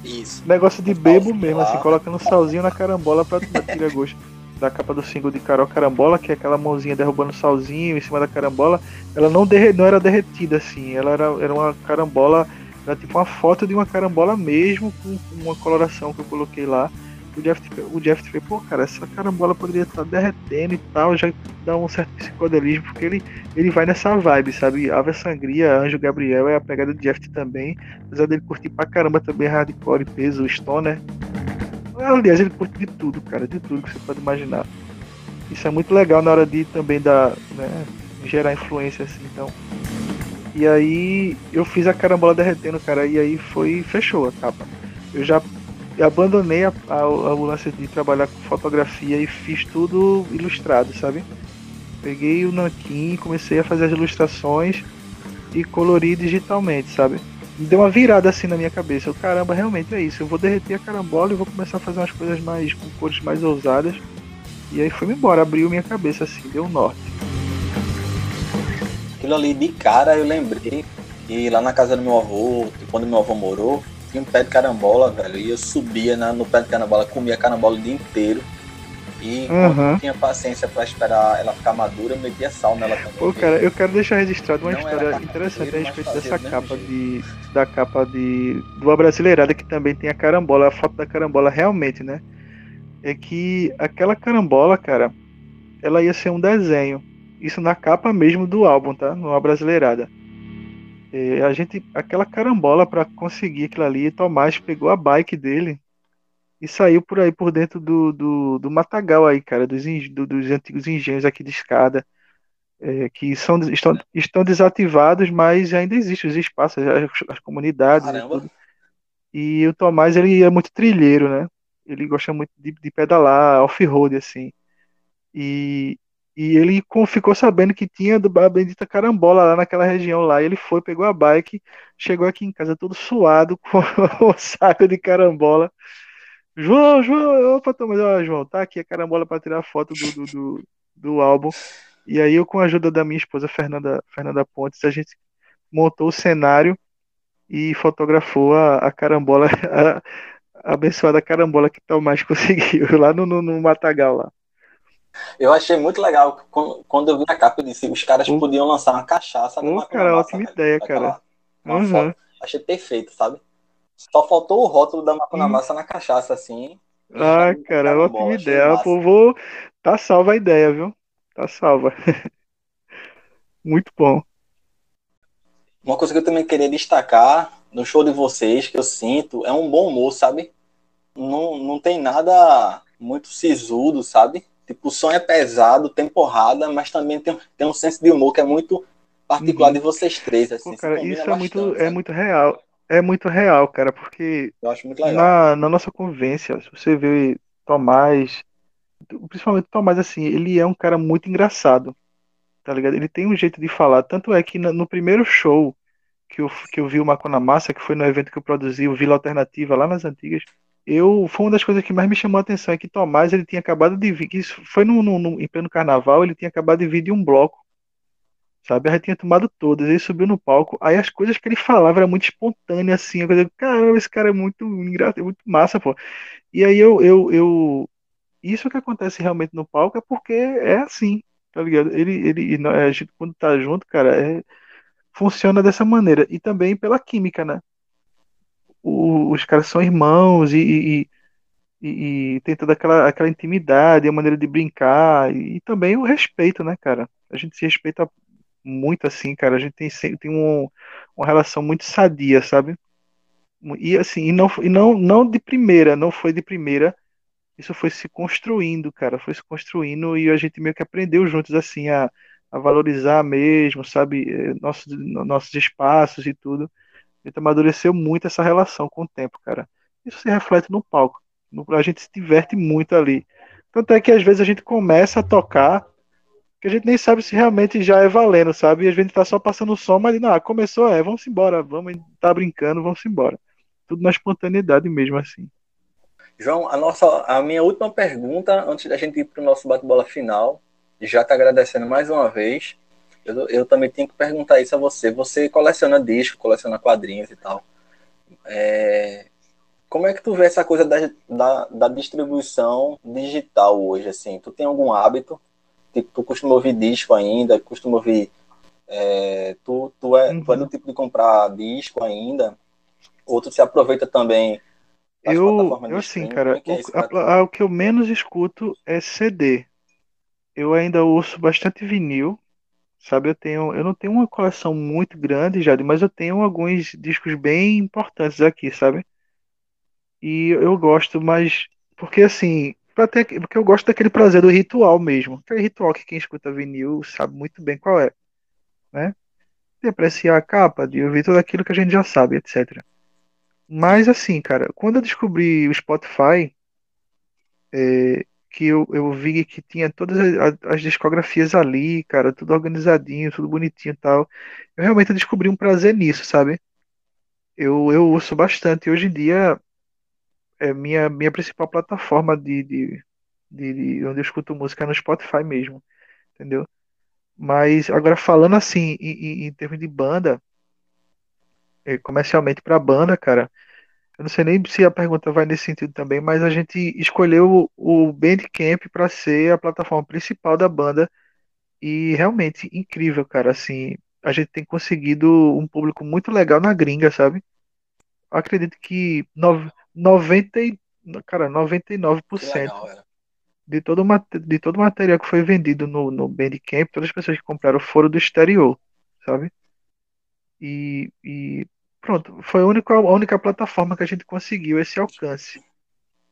Isso. negócio de bebo mesmo, assim, colocando salzinho na carambola pra tirar gosto. Da capa do single de Carol Carambola, que é aquela mãozinha derrubando salzinho em cima da carambola, ela não, derre, não era derretida assim, ela era, era uma carambola, era tipo uma foto de uma carambola mesmo, com, com uma coloração que eu coloquei lá. O Jeff, o Jeff fez, pô, cara, essa carambola poderia estar derretendo e tal, já dá um certo psicodelismo, porque ele, ele vai nessa vibe, sabe? Ave Sangria, Anjo Gabriel é a pegada do Jeff também, apesar dele curtir pra caramba também hardcore, peso, stoner. Aliás, ele curte de tudo, cara, de tudo que você pode imaginar. Isso é muito legal na hora de também dar, né, gerar influência assim, então. E aí eu fiz a carambola derretendo, cara, e aí foi fechou a capa. Eu já abandonei a, a, o lance de trabalhar com fotografia e fiz tudo ilustrado, sabe? Peguei o nanquim, comecei a fazer as ilustrações e colorir digitalmente, sabe? Deu uma virada assim na minha cabeça. Eu, caramba, realmente é isso. Eu vou derreter a carambola e vou começar a fazer umas coisas mais com cores mais ousadas. E aí foi embora, abriu minha cabeça assim, deu um norte. Aquilo ali de cara eu lembrei que lá na casa do meu avô, quando meu avô morou, tinha um pé de carambola, velho. E eu subia na- no pé de carambola, comia carambola o dia inteiro. E quando uhum. tinha paciência para esperar ela ficar madura, eu metia sal nela também. Pô, cara, eu quero deixar registrado uma história interessante a respeito dessa capa de. Da capa de. Do Brasileirada, que também tem a carambola, a foto da carambola realmente, né? É que aquela carambola, cara, ela ia ser um desenho. Isso na capa mesmo do álbum, tá? No Brasileirada. É, a gente. Aquela carambola para conseguir aquilo ali, Tomás pegou a bike dele e saiu por aí por dentro do, do, do matagal aí, cara, dos, do, dos antigos engenhos aqui de escada, é, que são, estão, estão desativados, mas ainda existem os espaços, as, as comunidades e. E o Tomás, ele é muito trilheiro, né? Ele gosta muito de, de pedalar, off-road, assim. E, e ele ficou sabendo que tinha a bendita carambola lá naquela região lá. Ele foi, pegou a bike, chegou aqui em casa todo suado, com o saco de carambola. João, João, opa, Thomas, ó, João, tá aqui a carambola para tirar foto do, do, do, do, álbum. E aí eu, com a ajuda da minha esposa, Fernanda, Fernanda Pontes, a gente montou o cenário e fotografou a, a carambola, a, a abençoada carambola que Tomás conseguiu, lá no, no, no Matagal lá. Eu achei muito legal quando, eu vi a capa, eu disse os caras podiam lançar uma cachaça. Pô, cara, ótima ideia, cara. Uhum. Achei perfeito, sabe? Só faltou o rótulo da Macuna hum. Massa na cachaça, assim. Ah, cara, ótima bom, ideia. Pô, vou... Tá salva a ideia, viu? Tá salva. Muito bom. Uma coisa que eu também queria destacar no show de vocês, que eu sinto, é um bom humor, sabe? Não, não tem nada muito sisudo, sabe? Tipo, o som é pesado, tem porrada, mas também tem, tem um senso de humor que é muito particular uhum. de vocês três. Assim, Pô, cara, isso é muito, é muito real é muito real, cara, porque na, na nossa convivência, se você vê Tomás, principalmente Tomás, assim, ele é um cara muito engraçado, tá ligado? Ele tem um jeito de falar, tanto é que no primeiro show que eu, que eu vi o Macona Massa, que foi no evento que eu produzi, o Vila Alternativa, lá nas Antigas, eu, foi uma das coisas que mais me chamou a atenção, é que Tomás, ele tinha acabado de vir, isso foi no, no, no, em pleno carnaval, ele tinha acabado de vir de um bloco sabe? Já tinha tomado todas, ele subiu no palco, aí as coisas que ele falava era muito espontânea, assim, eu falei, caramba, esse cara é muito engraçado, é muito massa, pô. E aí eu, eu, eu, isso que acontece realmente no palco é porque é assim, tá ligado? Ele, ele, a gente quando tá junto, cara, é, funciona dessa maneira, e também pela química, né? O, os caras são irmãos e, e e, e, tem toda aquela, aquela intimidade, a maneira de brincar e, e, também o respeito, né, cara? A gente se respeita muito assim, cara. A gente tem, tem um, uma relação muito sadia, sabe? E assim, e não, e não, não de primeira, não foi de primeira. Isso foi se construindo, cara. Foi se construindo e a gente meio que aprendeu juntos, assim, a, a valorizar mesmo, sabe? Eh, nossos, nossos espaços e tudo. A gente amadureceu muito essa relação com o tempo, cara. Isso se reflete no palco. A gente se diverte muito ali. Tanto é que às vezes a gente começa a tocar que a gente nem sabe se realmente já é valendo, sabe? E a gente tá só passando o som, mas não, ah, começou, é, vamos embora, vamos, tá brincando, vamos embora. Tudo na espontaneidade mesmo, assim. João, a, nossa, a minha última pergunta, antes da gente ir para o nosso bate-bola final, já tá agradecendo mais uma vez. Eu, eu também tenho que perguntar isso a você. Você coleciona disco, coleciona quadrinhos e tal. É, como é que tu vê essa coisa da, da, da distribuição digital hoje? Assim, tu tem algum hábito Tipo, tu costuma ouvir disco ainda, costuma ouvir. É, tu, tu, é, uhum. tu é do tipo de comprar disco ainda, ou tu se aproveita também eu, eu assim, cara, é o, a, a, o que eu menos escuto é CD. Eu ainda ouço bastante vinil, sabe? Eu tenho, eu não tenho uma coleção muito grande, já, mas eu tenho alguns discos bem importantes aqui, sabe? E eu gosto, mas porque assim, ter, porque eu gosto daquele prazer do ritual mesmo. Aquele ritual que quem escuta vinil sabe muito bem qual é. Né? De apreciar a capa, de ouvir tudo aquilo que a gente já sabe, etc. Mas assim, cara, quando eu descobri o Spotify, é, que eu, eu vi que tinha todas as, as, discografias ali, cara, tudo organizadinho, tudo bonitinho e tal. Eu realmente descobri um prazer nisso, sabe? Eu, eu ouço bastante. Hoje em dia, é minha, minha principal plataforma de, de, de, de onde eu escuto música é no Spotify mesmo, entendeu? Mas agora falando assim, em, em termos de banda, é, comercialmente para banda, cara, Eu não sei nem se a pergunta vai nesse sentido também, mas a gente escolheu o Bandcamp para ser a plataforma principal da banda e realmente incrível, cara. Assim, a gente tem conseguido um público muito legal na gringa, sabe? Eu acredito que no, 90, cara, 99% legal, de todo, de todo o material que foi vendido no, no Bandcamp, todas as pessoas que compraram foram do exterior, sabe? E, e pronto, foi a única, a única plataforma que a gente conseguiu esse alcance.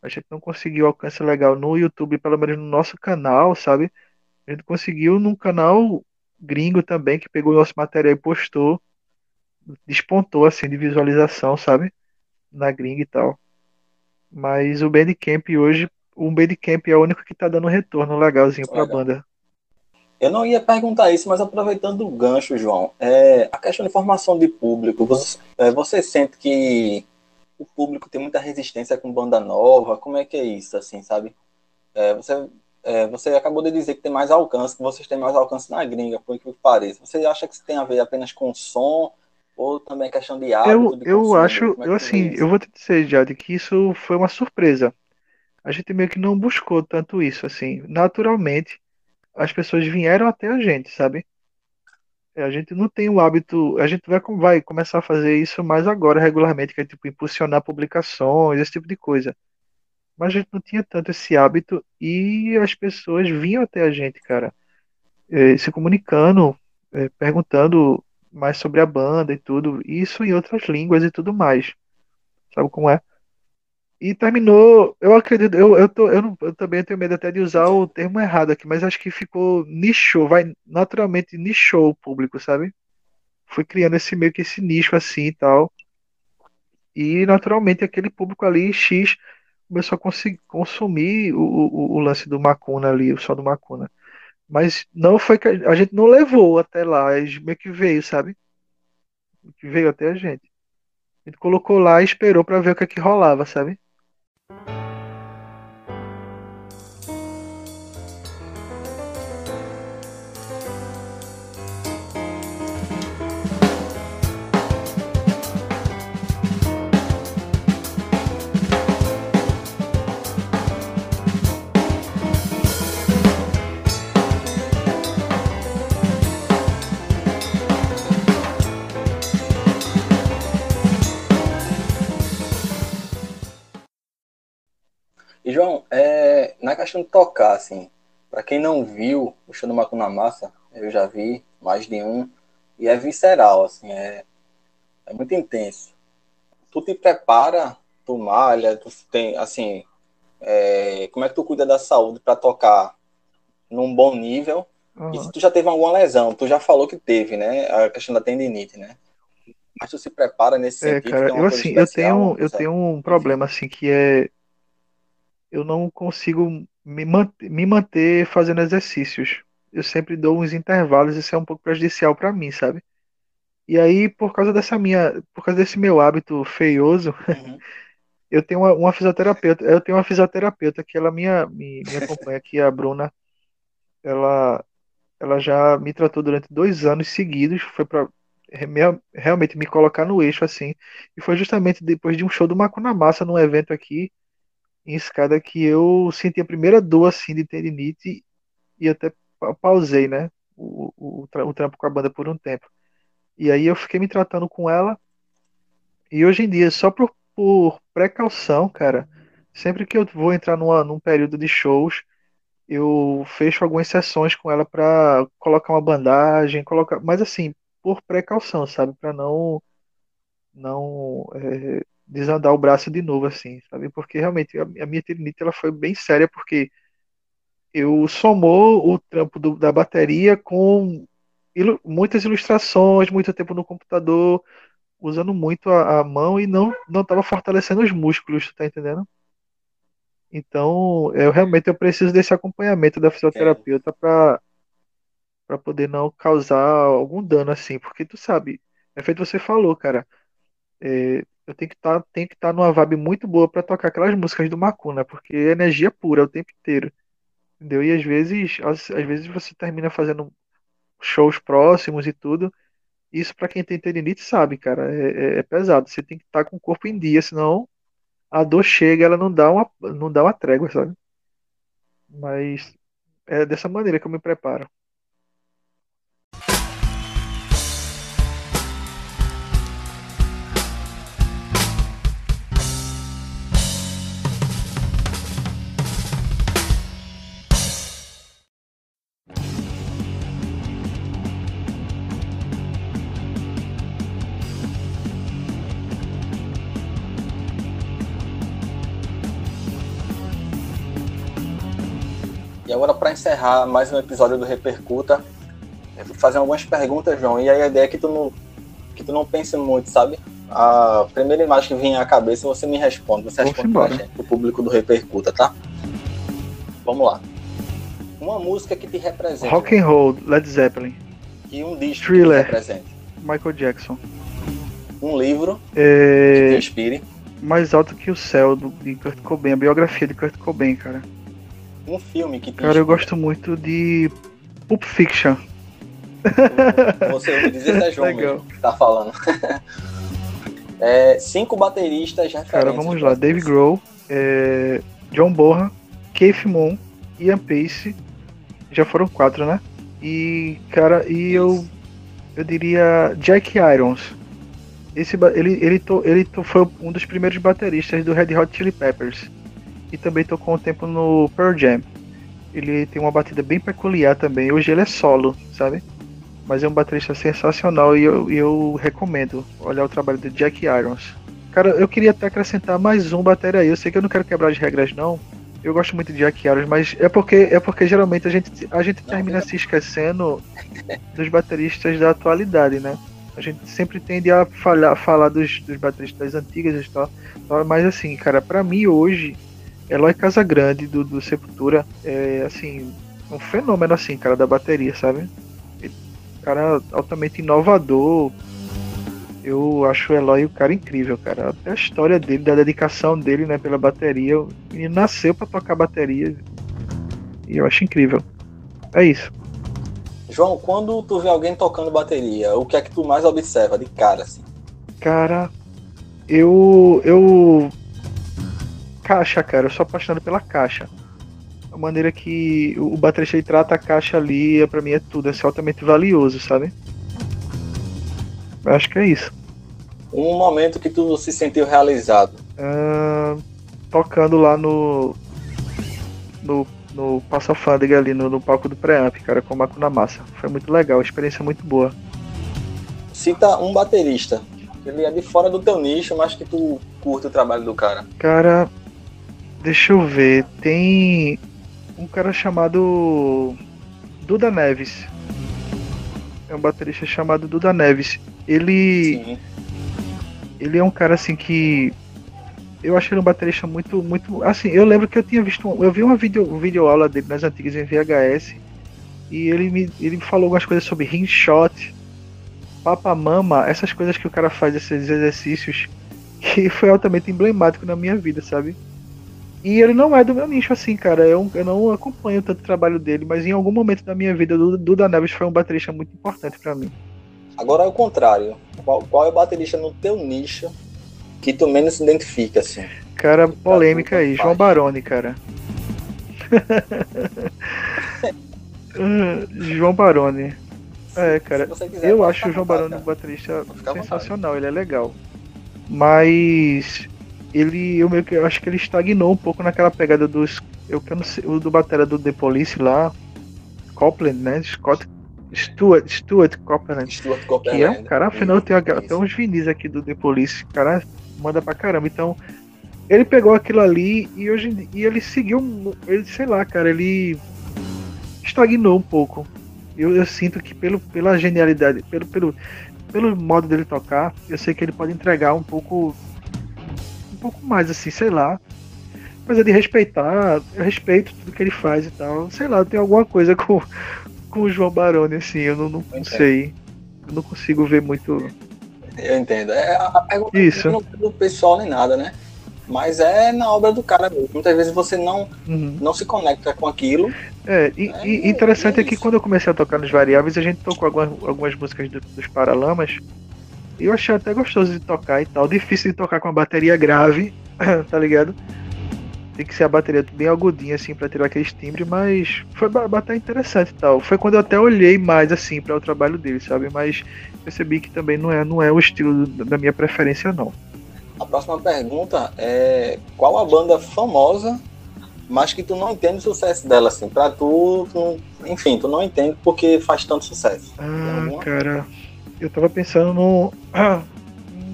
A gente não conseguiu alcance legal no YouTube, pelo menos no nosso canal, sabe? A gente conseguiu num canal gringo também, que pegou o nosso material e postou. Despontou assim de visualização, sabe? Na gringa e tal. Mas o Bandcamp hoje, o Bandcamp é o único que tá dando retorno legalzinho pra Legal. banda. Eu não ia perguntar isso, mas aproveitando o gancho, João, é, a questão de formação de público, você, é, você, sente que o público tem muita resistência com banda nova? Como é que é isso, assim, sabe? É, você, é, você acabou de dizer que tem mais alcance, que vocês têm mais alcance na gringa, por que pareça. Você acha que isso tem a ver apenas com o som ou também questão de hábito? Eu, de eu acho, é eu assim, eu vou te dizer, Jade, que isso foi uma surpresa. A gente meio que não buscou tanto isso, assim. Naturalmente, as pessoas vieram até a gente, sabe? É, a gente não tem o hábito, a gente vai, vai começar a fazer isso mais agora, regularmente, que é tipo impulsionar publicações, esse tipo de coisa. Mas a gente não tinha tanto esse hábito e as pessoas vinham até a gente, cara, é, se comunicando, é, perguntando mais sobre a banda e tudo, isso em outras línguas e tudo mais. Sabe como é? E terminou, eu acredito, eu, eu, tô, eu, não, eu também tenho medo até de usar o termo errado aqui, mas acho que ficou nichou, vai naturalmente nichou o público, sabe? Foi criando esse meio que esse nicho assim e tal. E naturalmente aquele público ali, X, começou a consumir o, o, o, lance do Macuna ali, o som do Macuna. Mas não foi que a, gente não levou até lá, meio que veio, sabe? Que veio até a gente. A gente colocou lá e esperou para ver o que é que rolava, sabe? João, é, na questão de tocar, assim, para quem não viu o show do Macuna Massa, eu já vi mais de um, e é visceral, assim, é, é muito intenso. Tu te prepara, tu malha, tu tem, assim, é, como é que tu cuida da saúde para tocar num bom nível? Uhum. E se tu já teve alguma lesão, tu já falou que teve, né? A questão da tendinite, né? Mas tu se prepara nesse é, sentido? Cara, eu assim, eu tenho, eu tenho um problema assim que é eu não consigo me manter, me manter fazendo exercícios. Eu sempre dou uns intervalos, isso é um pouco prejudicial para mim, sabe? E aí, por causa dessa minha, por causa desse meu hábito feioso, uhum. eu tenho uma, uma, fisioterapeuta, eu tenho uma fisioterapeuta que ela me, me, me acompanha aqui, a Bruna. Ela, ela já me tratou durante dois anos seguidos, foi para realmente me colocar no eixo assim. E foi justamente depois de um show do Massa num evento aqui em escada que eu senti a primeira dor assim de tendinite e até pausei, né? O, o, o trampo com a banda por um tempo. E aí eu fiquei me tratando com ela. E hoje em dia, só por, por precaução, cara, sempre que eu vou entrar numa, num período de shows, eu fecho algumas sessões com ela para colocar uma bandagem, colocar, mas assim, por precaução, sabe, para não não é, desandar o braço de novo, assim, sabe? Porque realmente a, a minha tendinite ela foi bem séria, porque eu somou o trampo do, da bateria com ilu muitas ilustrações, muito tempo no computador, usando muito a, a mão e não não estava fortalecendo os músculos, tu tá entendendo? Então, eu realmente eu preciso desse acompanhamento da fisioterapeuta para para poder não causar algum dano assim, porque tu sabe, é feito você falou, cara. É, eu tenho que tá, estar tá numa vibe muito boa para tocar aquelas músicas do Macuna, porque é energia pura o tempo inteiro. Entendeu? E às vezes, às, às vezes você termina fazendo shows próximos e tudo, Isso para quem tem tendinite sabe, cara, é, é, é pesado. Você tem que estar tá com o corpo em dia, senão a dor chega, ela não dá uma, não dá uma trégua, sabe? Mas é dessa maneira que eu me preparo. Encerrar mais um episódio do Repercuta, eu vou fazer algumas perguntas, João. E aí a ideia é que tu não, que tu não pense muito, sabe? A primeira imagem que vem à cabeça, você me responde. Você Vamos responde pra gente, o público do Repercuta, tá? Vamos lá. Uma música que te representa. Rock and Roll, Led Zeppelin. E um disco Thriller. que te represente. Michael Jackson. Um livro é... que te inspire. Mais Alto que o Céu, do, de Kurt Cobain. A biografia de Kurt Cobain, cara. Um filme que Cara, eu gosto muito de Pulp Fiction. Você ouviu dizer que é João mesmo tá falando. É, cinco bateristas referentes. Cara, vamos lá. Dave Grohl, é, John Bonham, Keith Moon, Ian Pace. Já foram quatro, né? E, cara, e eu, eu diria Jack Irons. Esse, ele, ele, to, ele to, foi um dos primeiros bateristas do Red Hot Chili Peppers. E também tocou um tempo no Pearl Jam. Ele tem uma batida bem peculiar também. Hoje ele é solo, sabe? Mas é um baterista sensacional e eu, eu recomendo olhar o trabalho do Jack Irons. Cara, eu queria até acrescentar mais um bateria aí. Eu sei que eu não quero quebrar as regras, não. Eu gosto muito de Jack Irons, mas é porque, é porque geralmente a gente, a gente Não, termina fica- se esquecendo dos bateristas da atualidade, né? A gente sempre tende a falhar, falar dos, dos bateristas antigas e tal. Mas assim, cara, pra mim hoje, Eloy Casagrande do, do Sepultura é assim, um fenômeno assim, cara, da bateria, sabe? Ele- cara altamente inovador. Eu acho o Eloy o cara incrível, cara. Até a história dele, da dedicação dele, né, pela bateria. Menino nasceu pra tocar bateria. E eu acho incrível. É isso. João, quando tu vê alguém tocando bateria, o que é que tu mais observa de cara, assim? Cara, eu. Eu. Caixa, cara. Eu sou apaixonado pela caixa. A maneira que o baterista trata a caixa ali, é, pra mim é tudo. É altamente valioso, sabe? Eu acho que é isso. Um momento que tu se sentiu realizado. Ah, tocando lá no. No, no Passafândega ali, no, no palco do Preamp, cara, com o Maco na Massa. Foi muito legal, experiência muito boa. Cita um baterista. Ele é de fora do teu nicho, mas que tu curte o trabalho do cara. Cara, deixa eu ver. Tem um cara chamado Duda Neves. É um baterista chamado Duda Neves. Ele, Sim. ele é um cara assim que eu achei ele um baterista muito, muito. Assim, eu lembro que eu tinha visto. um- Eu vi uma vídeo, vídeo aula dele nas antigas em VHS. E ele me, ele me falou algumas coisas sobre ring shot, papa mama, essas coisas que o cara faz, esses exercícios, que foi altamente emblemático na minha vida, sabe? E ele não é do meu nicho, assim, cara. Eu, eu não acompanho tanto o trabalho dele, mas em algum momento da minha vida, o Duda Neves foi um baterista muito importante pra mim. Agora é o contrário. Qual, qual é o baterista no teu nicho que tu menos se identifica, assim? Cara, polêmica aí, João. Baroni, cara. João Baroni. É, cara, quiser, eu acho o João Baroni um baterista vontade. sensacional, ele é legal. Mas ele, eu meio que eu acho que ele estagnou um pouco naquela pegada dos, eu que eu não sei, o do batera do The Police lá, Copland, né? Scott Stuart, Stuart Copland. Stuart Que é Copeland. um cara, afinal eu tenho até uns vinis aqui do The Police, cara manda pra caramba. Então, ele pegou aquilo ali e hoje e ele seguiu, ele, sei lá, cara, ele estagnou um pouco. Eu, eu sinto que pelo, pela genialidade, pelo, pelo, pelo modo dele tocar, eu sei que ele pode entregar um pouco pouco mais assim, sei lá. Coisa de respeitar, eu respeito tudo que ele faz e tal. Sei lá, tem alguma coisa com, com o João Baroni, assim, eu não, não, não sei. Eu não consigo ver muito. Eu entendo. É, pergunta Isso. não é do pessoal nem nada, né? Mas é na obra do cara mesmo. Muitas vezes você não, uhum. não se conecta com aquilo. É, e, é, e interessante é, é, que quando eu comecei a tocar nos variáveis, a gente tocou algumas, algumas músicas do, dos Paralamas. Eu achei até gostoso de tocar e tal. Difícil de tocar com a bateria grave, tá ligado? Tem que ser a bateria bem agudinha, assim, pra tirar aquele timbre, mas foi bater interessante e tal. Foi quando eu até olhei mais, assim, para o trabalho dele, sabe? Mas percebi que também não é, não é o estilo da minha preferência, não. A próxima pergunta é qual a banda famosa, mas que tu não entende o sucesso dela, assim, pra tu, tu enfim, tu não entende porque faz tanto sucesso. Ah, cara, eu tava pensando no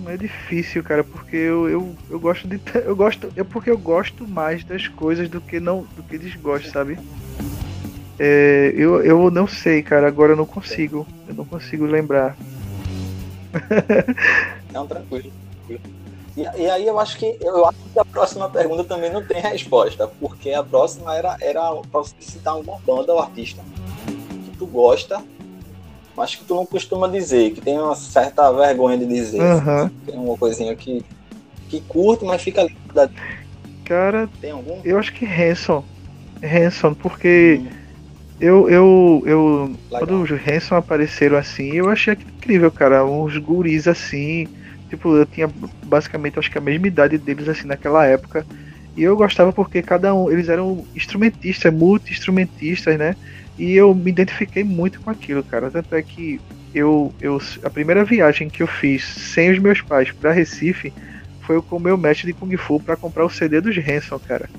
é difícil, cara, porque eu, eu, eu gosto de. Eu gosto. É porque eu gosto mais das coisas do que não do que desgosto, sabe? É, eu, eu não sei, cara, agora eu não consigo. Eu não consigo lembrar. Não, tranquilo. E, e, aí eu acho que eu acho que a próxima pergunta também não tem resposta, porque a próxima era, era pra você citar alguma banda ou artista que tu gosta mas que tu não costuma dizer, que tem uma certa vergonha de dizer. Uhum. Tem uma coisinha que, que curte, mas fica ali. Cara, tem algum? Eu acho que Hanson. Hanson, porque hum. eu, eu, eu quando os Hanson apareceram assim, eu achei incrível, cara. Uns guris assim. Tipo, eu tinha basicamente acho que a mesma idade deles assim naquela época. E eu gostava porque cada um, eles eram instrumentistas, multi-instrumentistas, né? E eu me identifiquei muito com aquilo, cara. Tanto é que eu, eu a primeira viagem que eu fiz sem os meus pais para Recife foi com o meu mestre de Kung Fu para comprar o CD dos Hanson, cara.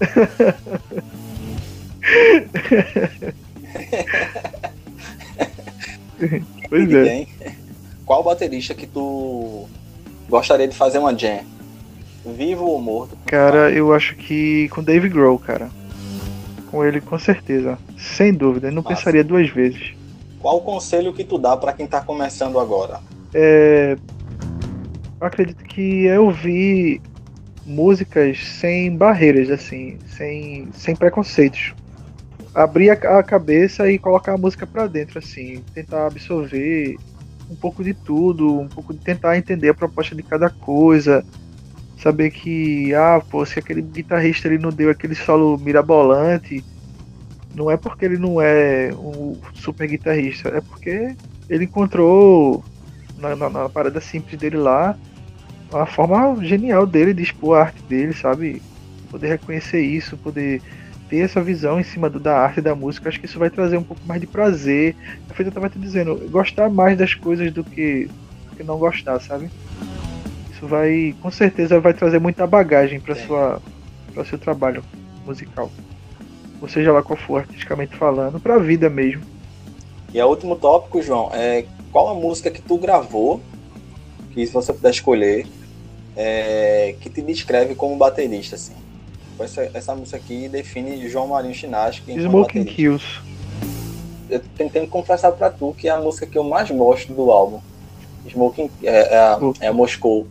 pois é. Qual baterista que tu gostaria de fazer uma jam? Vivo ou morto? Cara, eu acho que com Dave Grohl, cara com ele com certeza. Sem dúvida, não Massa. pensaria duas vezes. Qual o conselho que tu dá para quem tá começando agora? É... Eu acredito que é ouvir músicas sem barreiras, assim, sem, sem preconceitos. Abrir a, a cabeça e colocar a música para dentro, assim, tentar absorver um pouco de tudo, um pouco de tentar entender a proposta de cada coisa, saber que, ah, pô, se aquele guitarrista ele não deu aquele solo mirabolante, não é porque ele não é um super guitarrista, é porque ele encontrou na, na, na parada simples dele lá uma forma genial dele de expor a arte dele, sabe? Poder reconhecer isso, poder ter essa visão em cima do, da arte da música, acho que isso vai trazer um pouco mais de prazer. É feito eu tava te dizendo, gostar mais das coisas do que, do que não gostar, sabe? Isso vai, com certeza, vai trazer muita bagagem para sua, para seu trabalho musical. Ou seja lá qual for, artisticamente falando, para a vida mesmo. E o último tópico, João, é qual a música que tu gravou, que se você puder escolher, é, que te descreve como baterista, assim. Essa, essa música aqui define João Marinho Chinasque Smoking Kills. Eu tentando confessar para tu que é a música que eu mais gosto do álbum. Smoking é, é, é Moscou.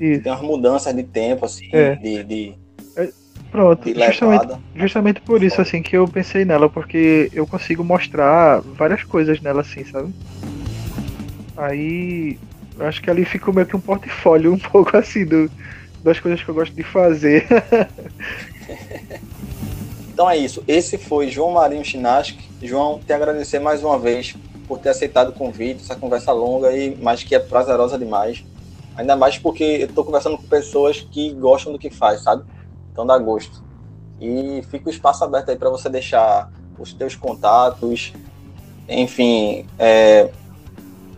Isso. Tem umas mudanças de tempo, assim, é. de, de, é, Pronto, de justamente, justamente por isso assim que eu pensei nela, porque eu consigo mostrar várias coisas nela assim, sabe? Aí acho que ali ficou meio que um portfólio um pouco assim do, das coisas que eu gosto de fazer. então é isso. Esse foi João Marinho Chinaski. João, te agradecer mais uma vez por ter aceitado o convite, essa conversa longa e mais que é prazerosa demais. Ainda mais porque eu tô conversando com pessoas que gostam do que faz, sabe? Então dá gosto. E fica o espaço aberto aí para você deixar os teus contatos. Enfim, é,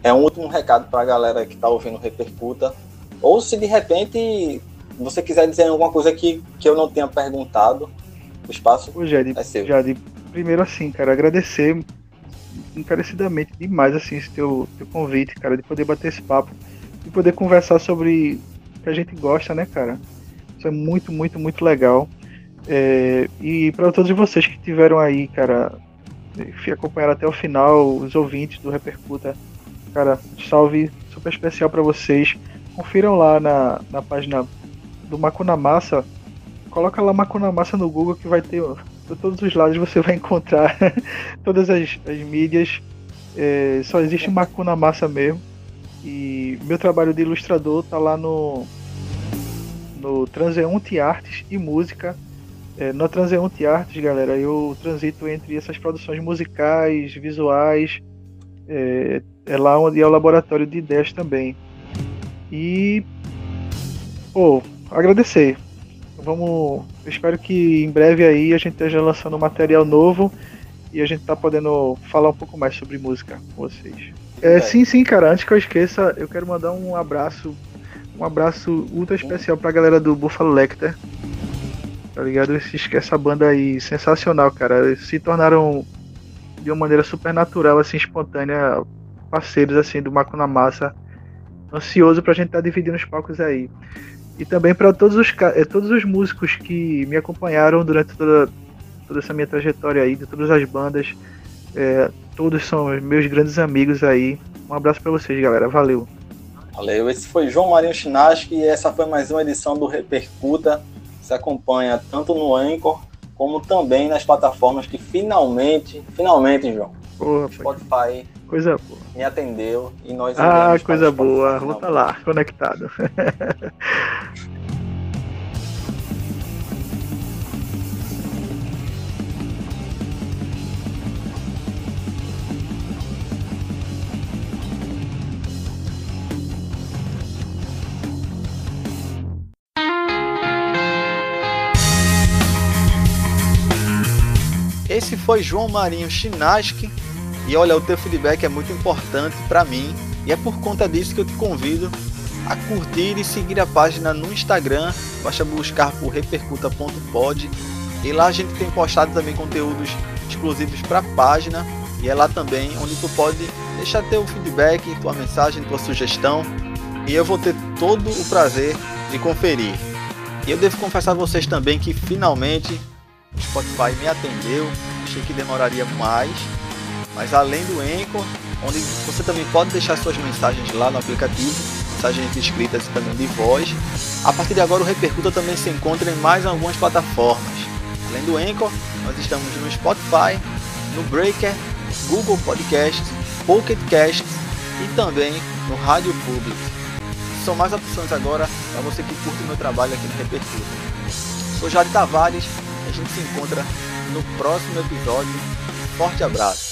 é um último recado para a galera que está ouvindo Repercuta. Ou se de repente você quiser dizer alguma coisa que, que eu não tenha perguntado, o espaço Ô, Jade, é seu. Jade, primeiro assim, cara, agradecer encarecidamente demais assim esse teu, teu convite, cara, de poder bater esse papo e poder conversar sobre o que a gente gosta, né, cara? Isso é muito, muito, muito legal. É, e para todos vocês que tiveram aí, cara, acompanharam até o final, os ouvintes do Repercuta, cara, salve super especial para vocês. Confiram lá na, na página do Macuna Massa. Coloca lá Macuna Massa no Google que vai ter. Por todos os lados você vai encontrar todas as, as mídias. É, só existe Macuna Massa mesmo. E meu trabalho de ilustrador tá lá no no Transeunte Artes e Música. É, no Transeunte Artes, galera, eu transito entre essas produções musicais, visuais, é, é lá onde é o laboratório de ideias também. E, pô, agradecer. Vamos, espero que em breve aí a gente esteja lançando material novo e a gente tá podendo falar um pouco mais sobre música com vocês. É, sim, sim, cara. Antes que eu esqueça, eu quero mandar um abraço, um abraço ultra especial pra galera do Buffalo Lecter. Tá ligado? Essa banda aí sensacional, cara. Eles se tornaram de uma maneira super natural, assim, espontânea, parceiros assim do Maco na Massa. Ansioso pra gente estar tá dividindo os palcos aí. E também para todos os, eh, todos os músicos que me acompanharam durante toda, toda essa minha trajetória aí, de todas as bandas. É, todos são meus grandes amigos aí. Um abraço para vocês, galera. Valeu. Valeu. Esse foi João Marinho Chinaski e essa foi mais uma edição do Repercuta. Se acompanha tanto no Anchor como também nas plataformas que finalmente, finalmente, João, Porra, Spotify coisa boa. me atendeu e nós Ah, coisa boa. Vou estar tá lá, conectado. foi João Marinho Chinaski. E olha, o teu feedback é muito importante para mim. E é por conta disso que eu te convido a curtir e seguir a página no Instagram. Basta buscar por repercuta.pod. E lá a gente tem postado também conteúdos exclusivos para a página. E é lá também onde tu pode deixar teu feedback, tua mensagem, tua sugestão. E eu vou ter todo o prazer de conferir. E eu devo confessar a vocês também que finalmente o Spotify me atendeu, achei que demoraria mais, mas além do Anchor, onde você também pode deixar suas mensagens lá no aplicativo, mensagens escritas e também de voz. A partir de agora o Repercuta também se encontra em mais algumas plataformas. Além do Anchor, nós estamos no Spotify, no Breaker, Google Podcasts, Pocket Casts e também no Rádio Public. São mais opções agora para você que curte o meu trabalho aqui no Repercuta. Sou Jari Tavares gente se encontra no próximo episódio. Forte abraço!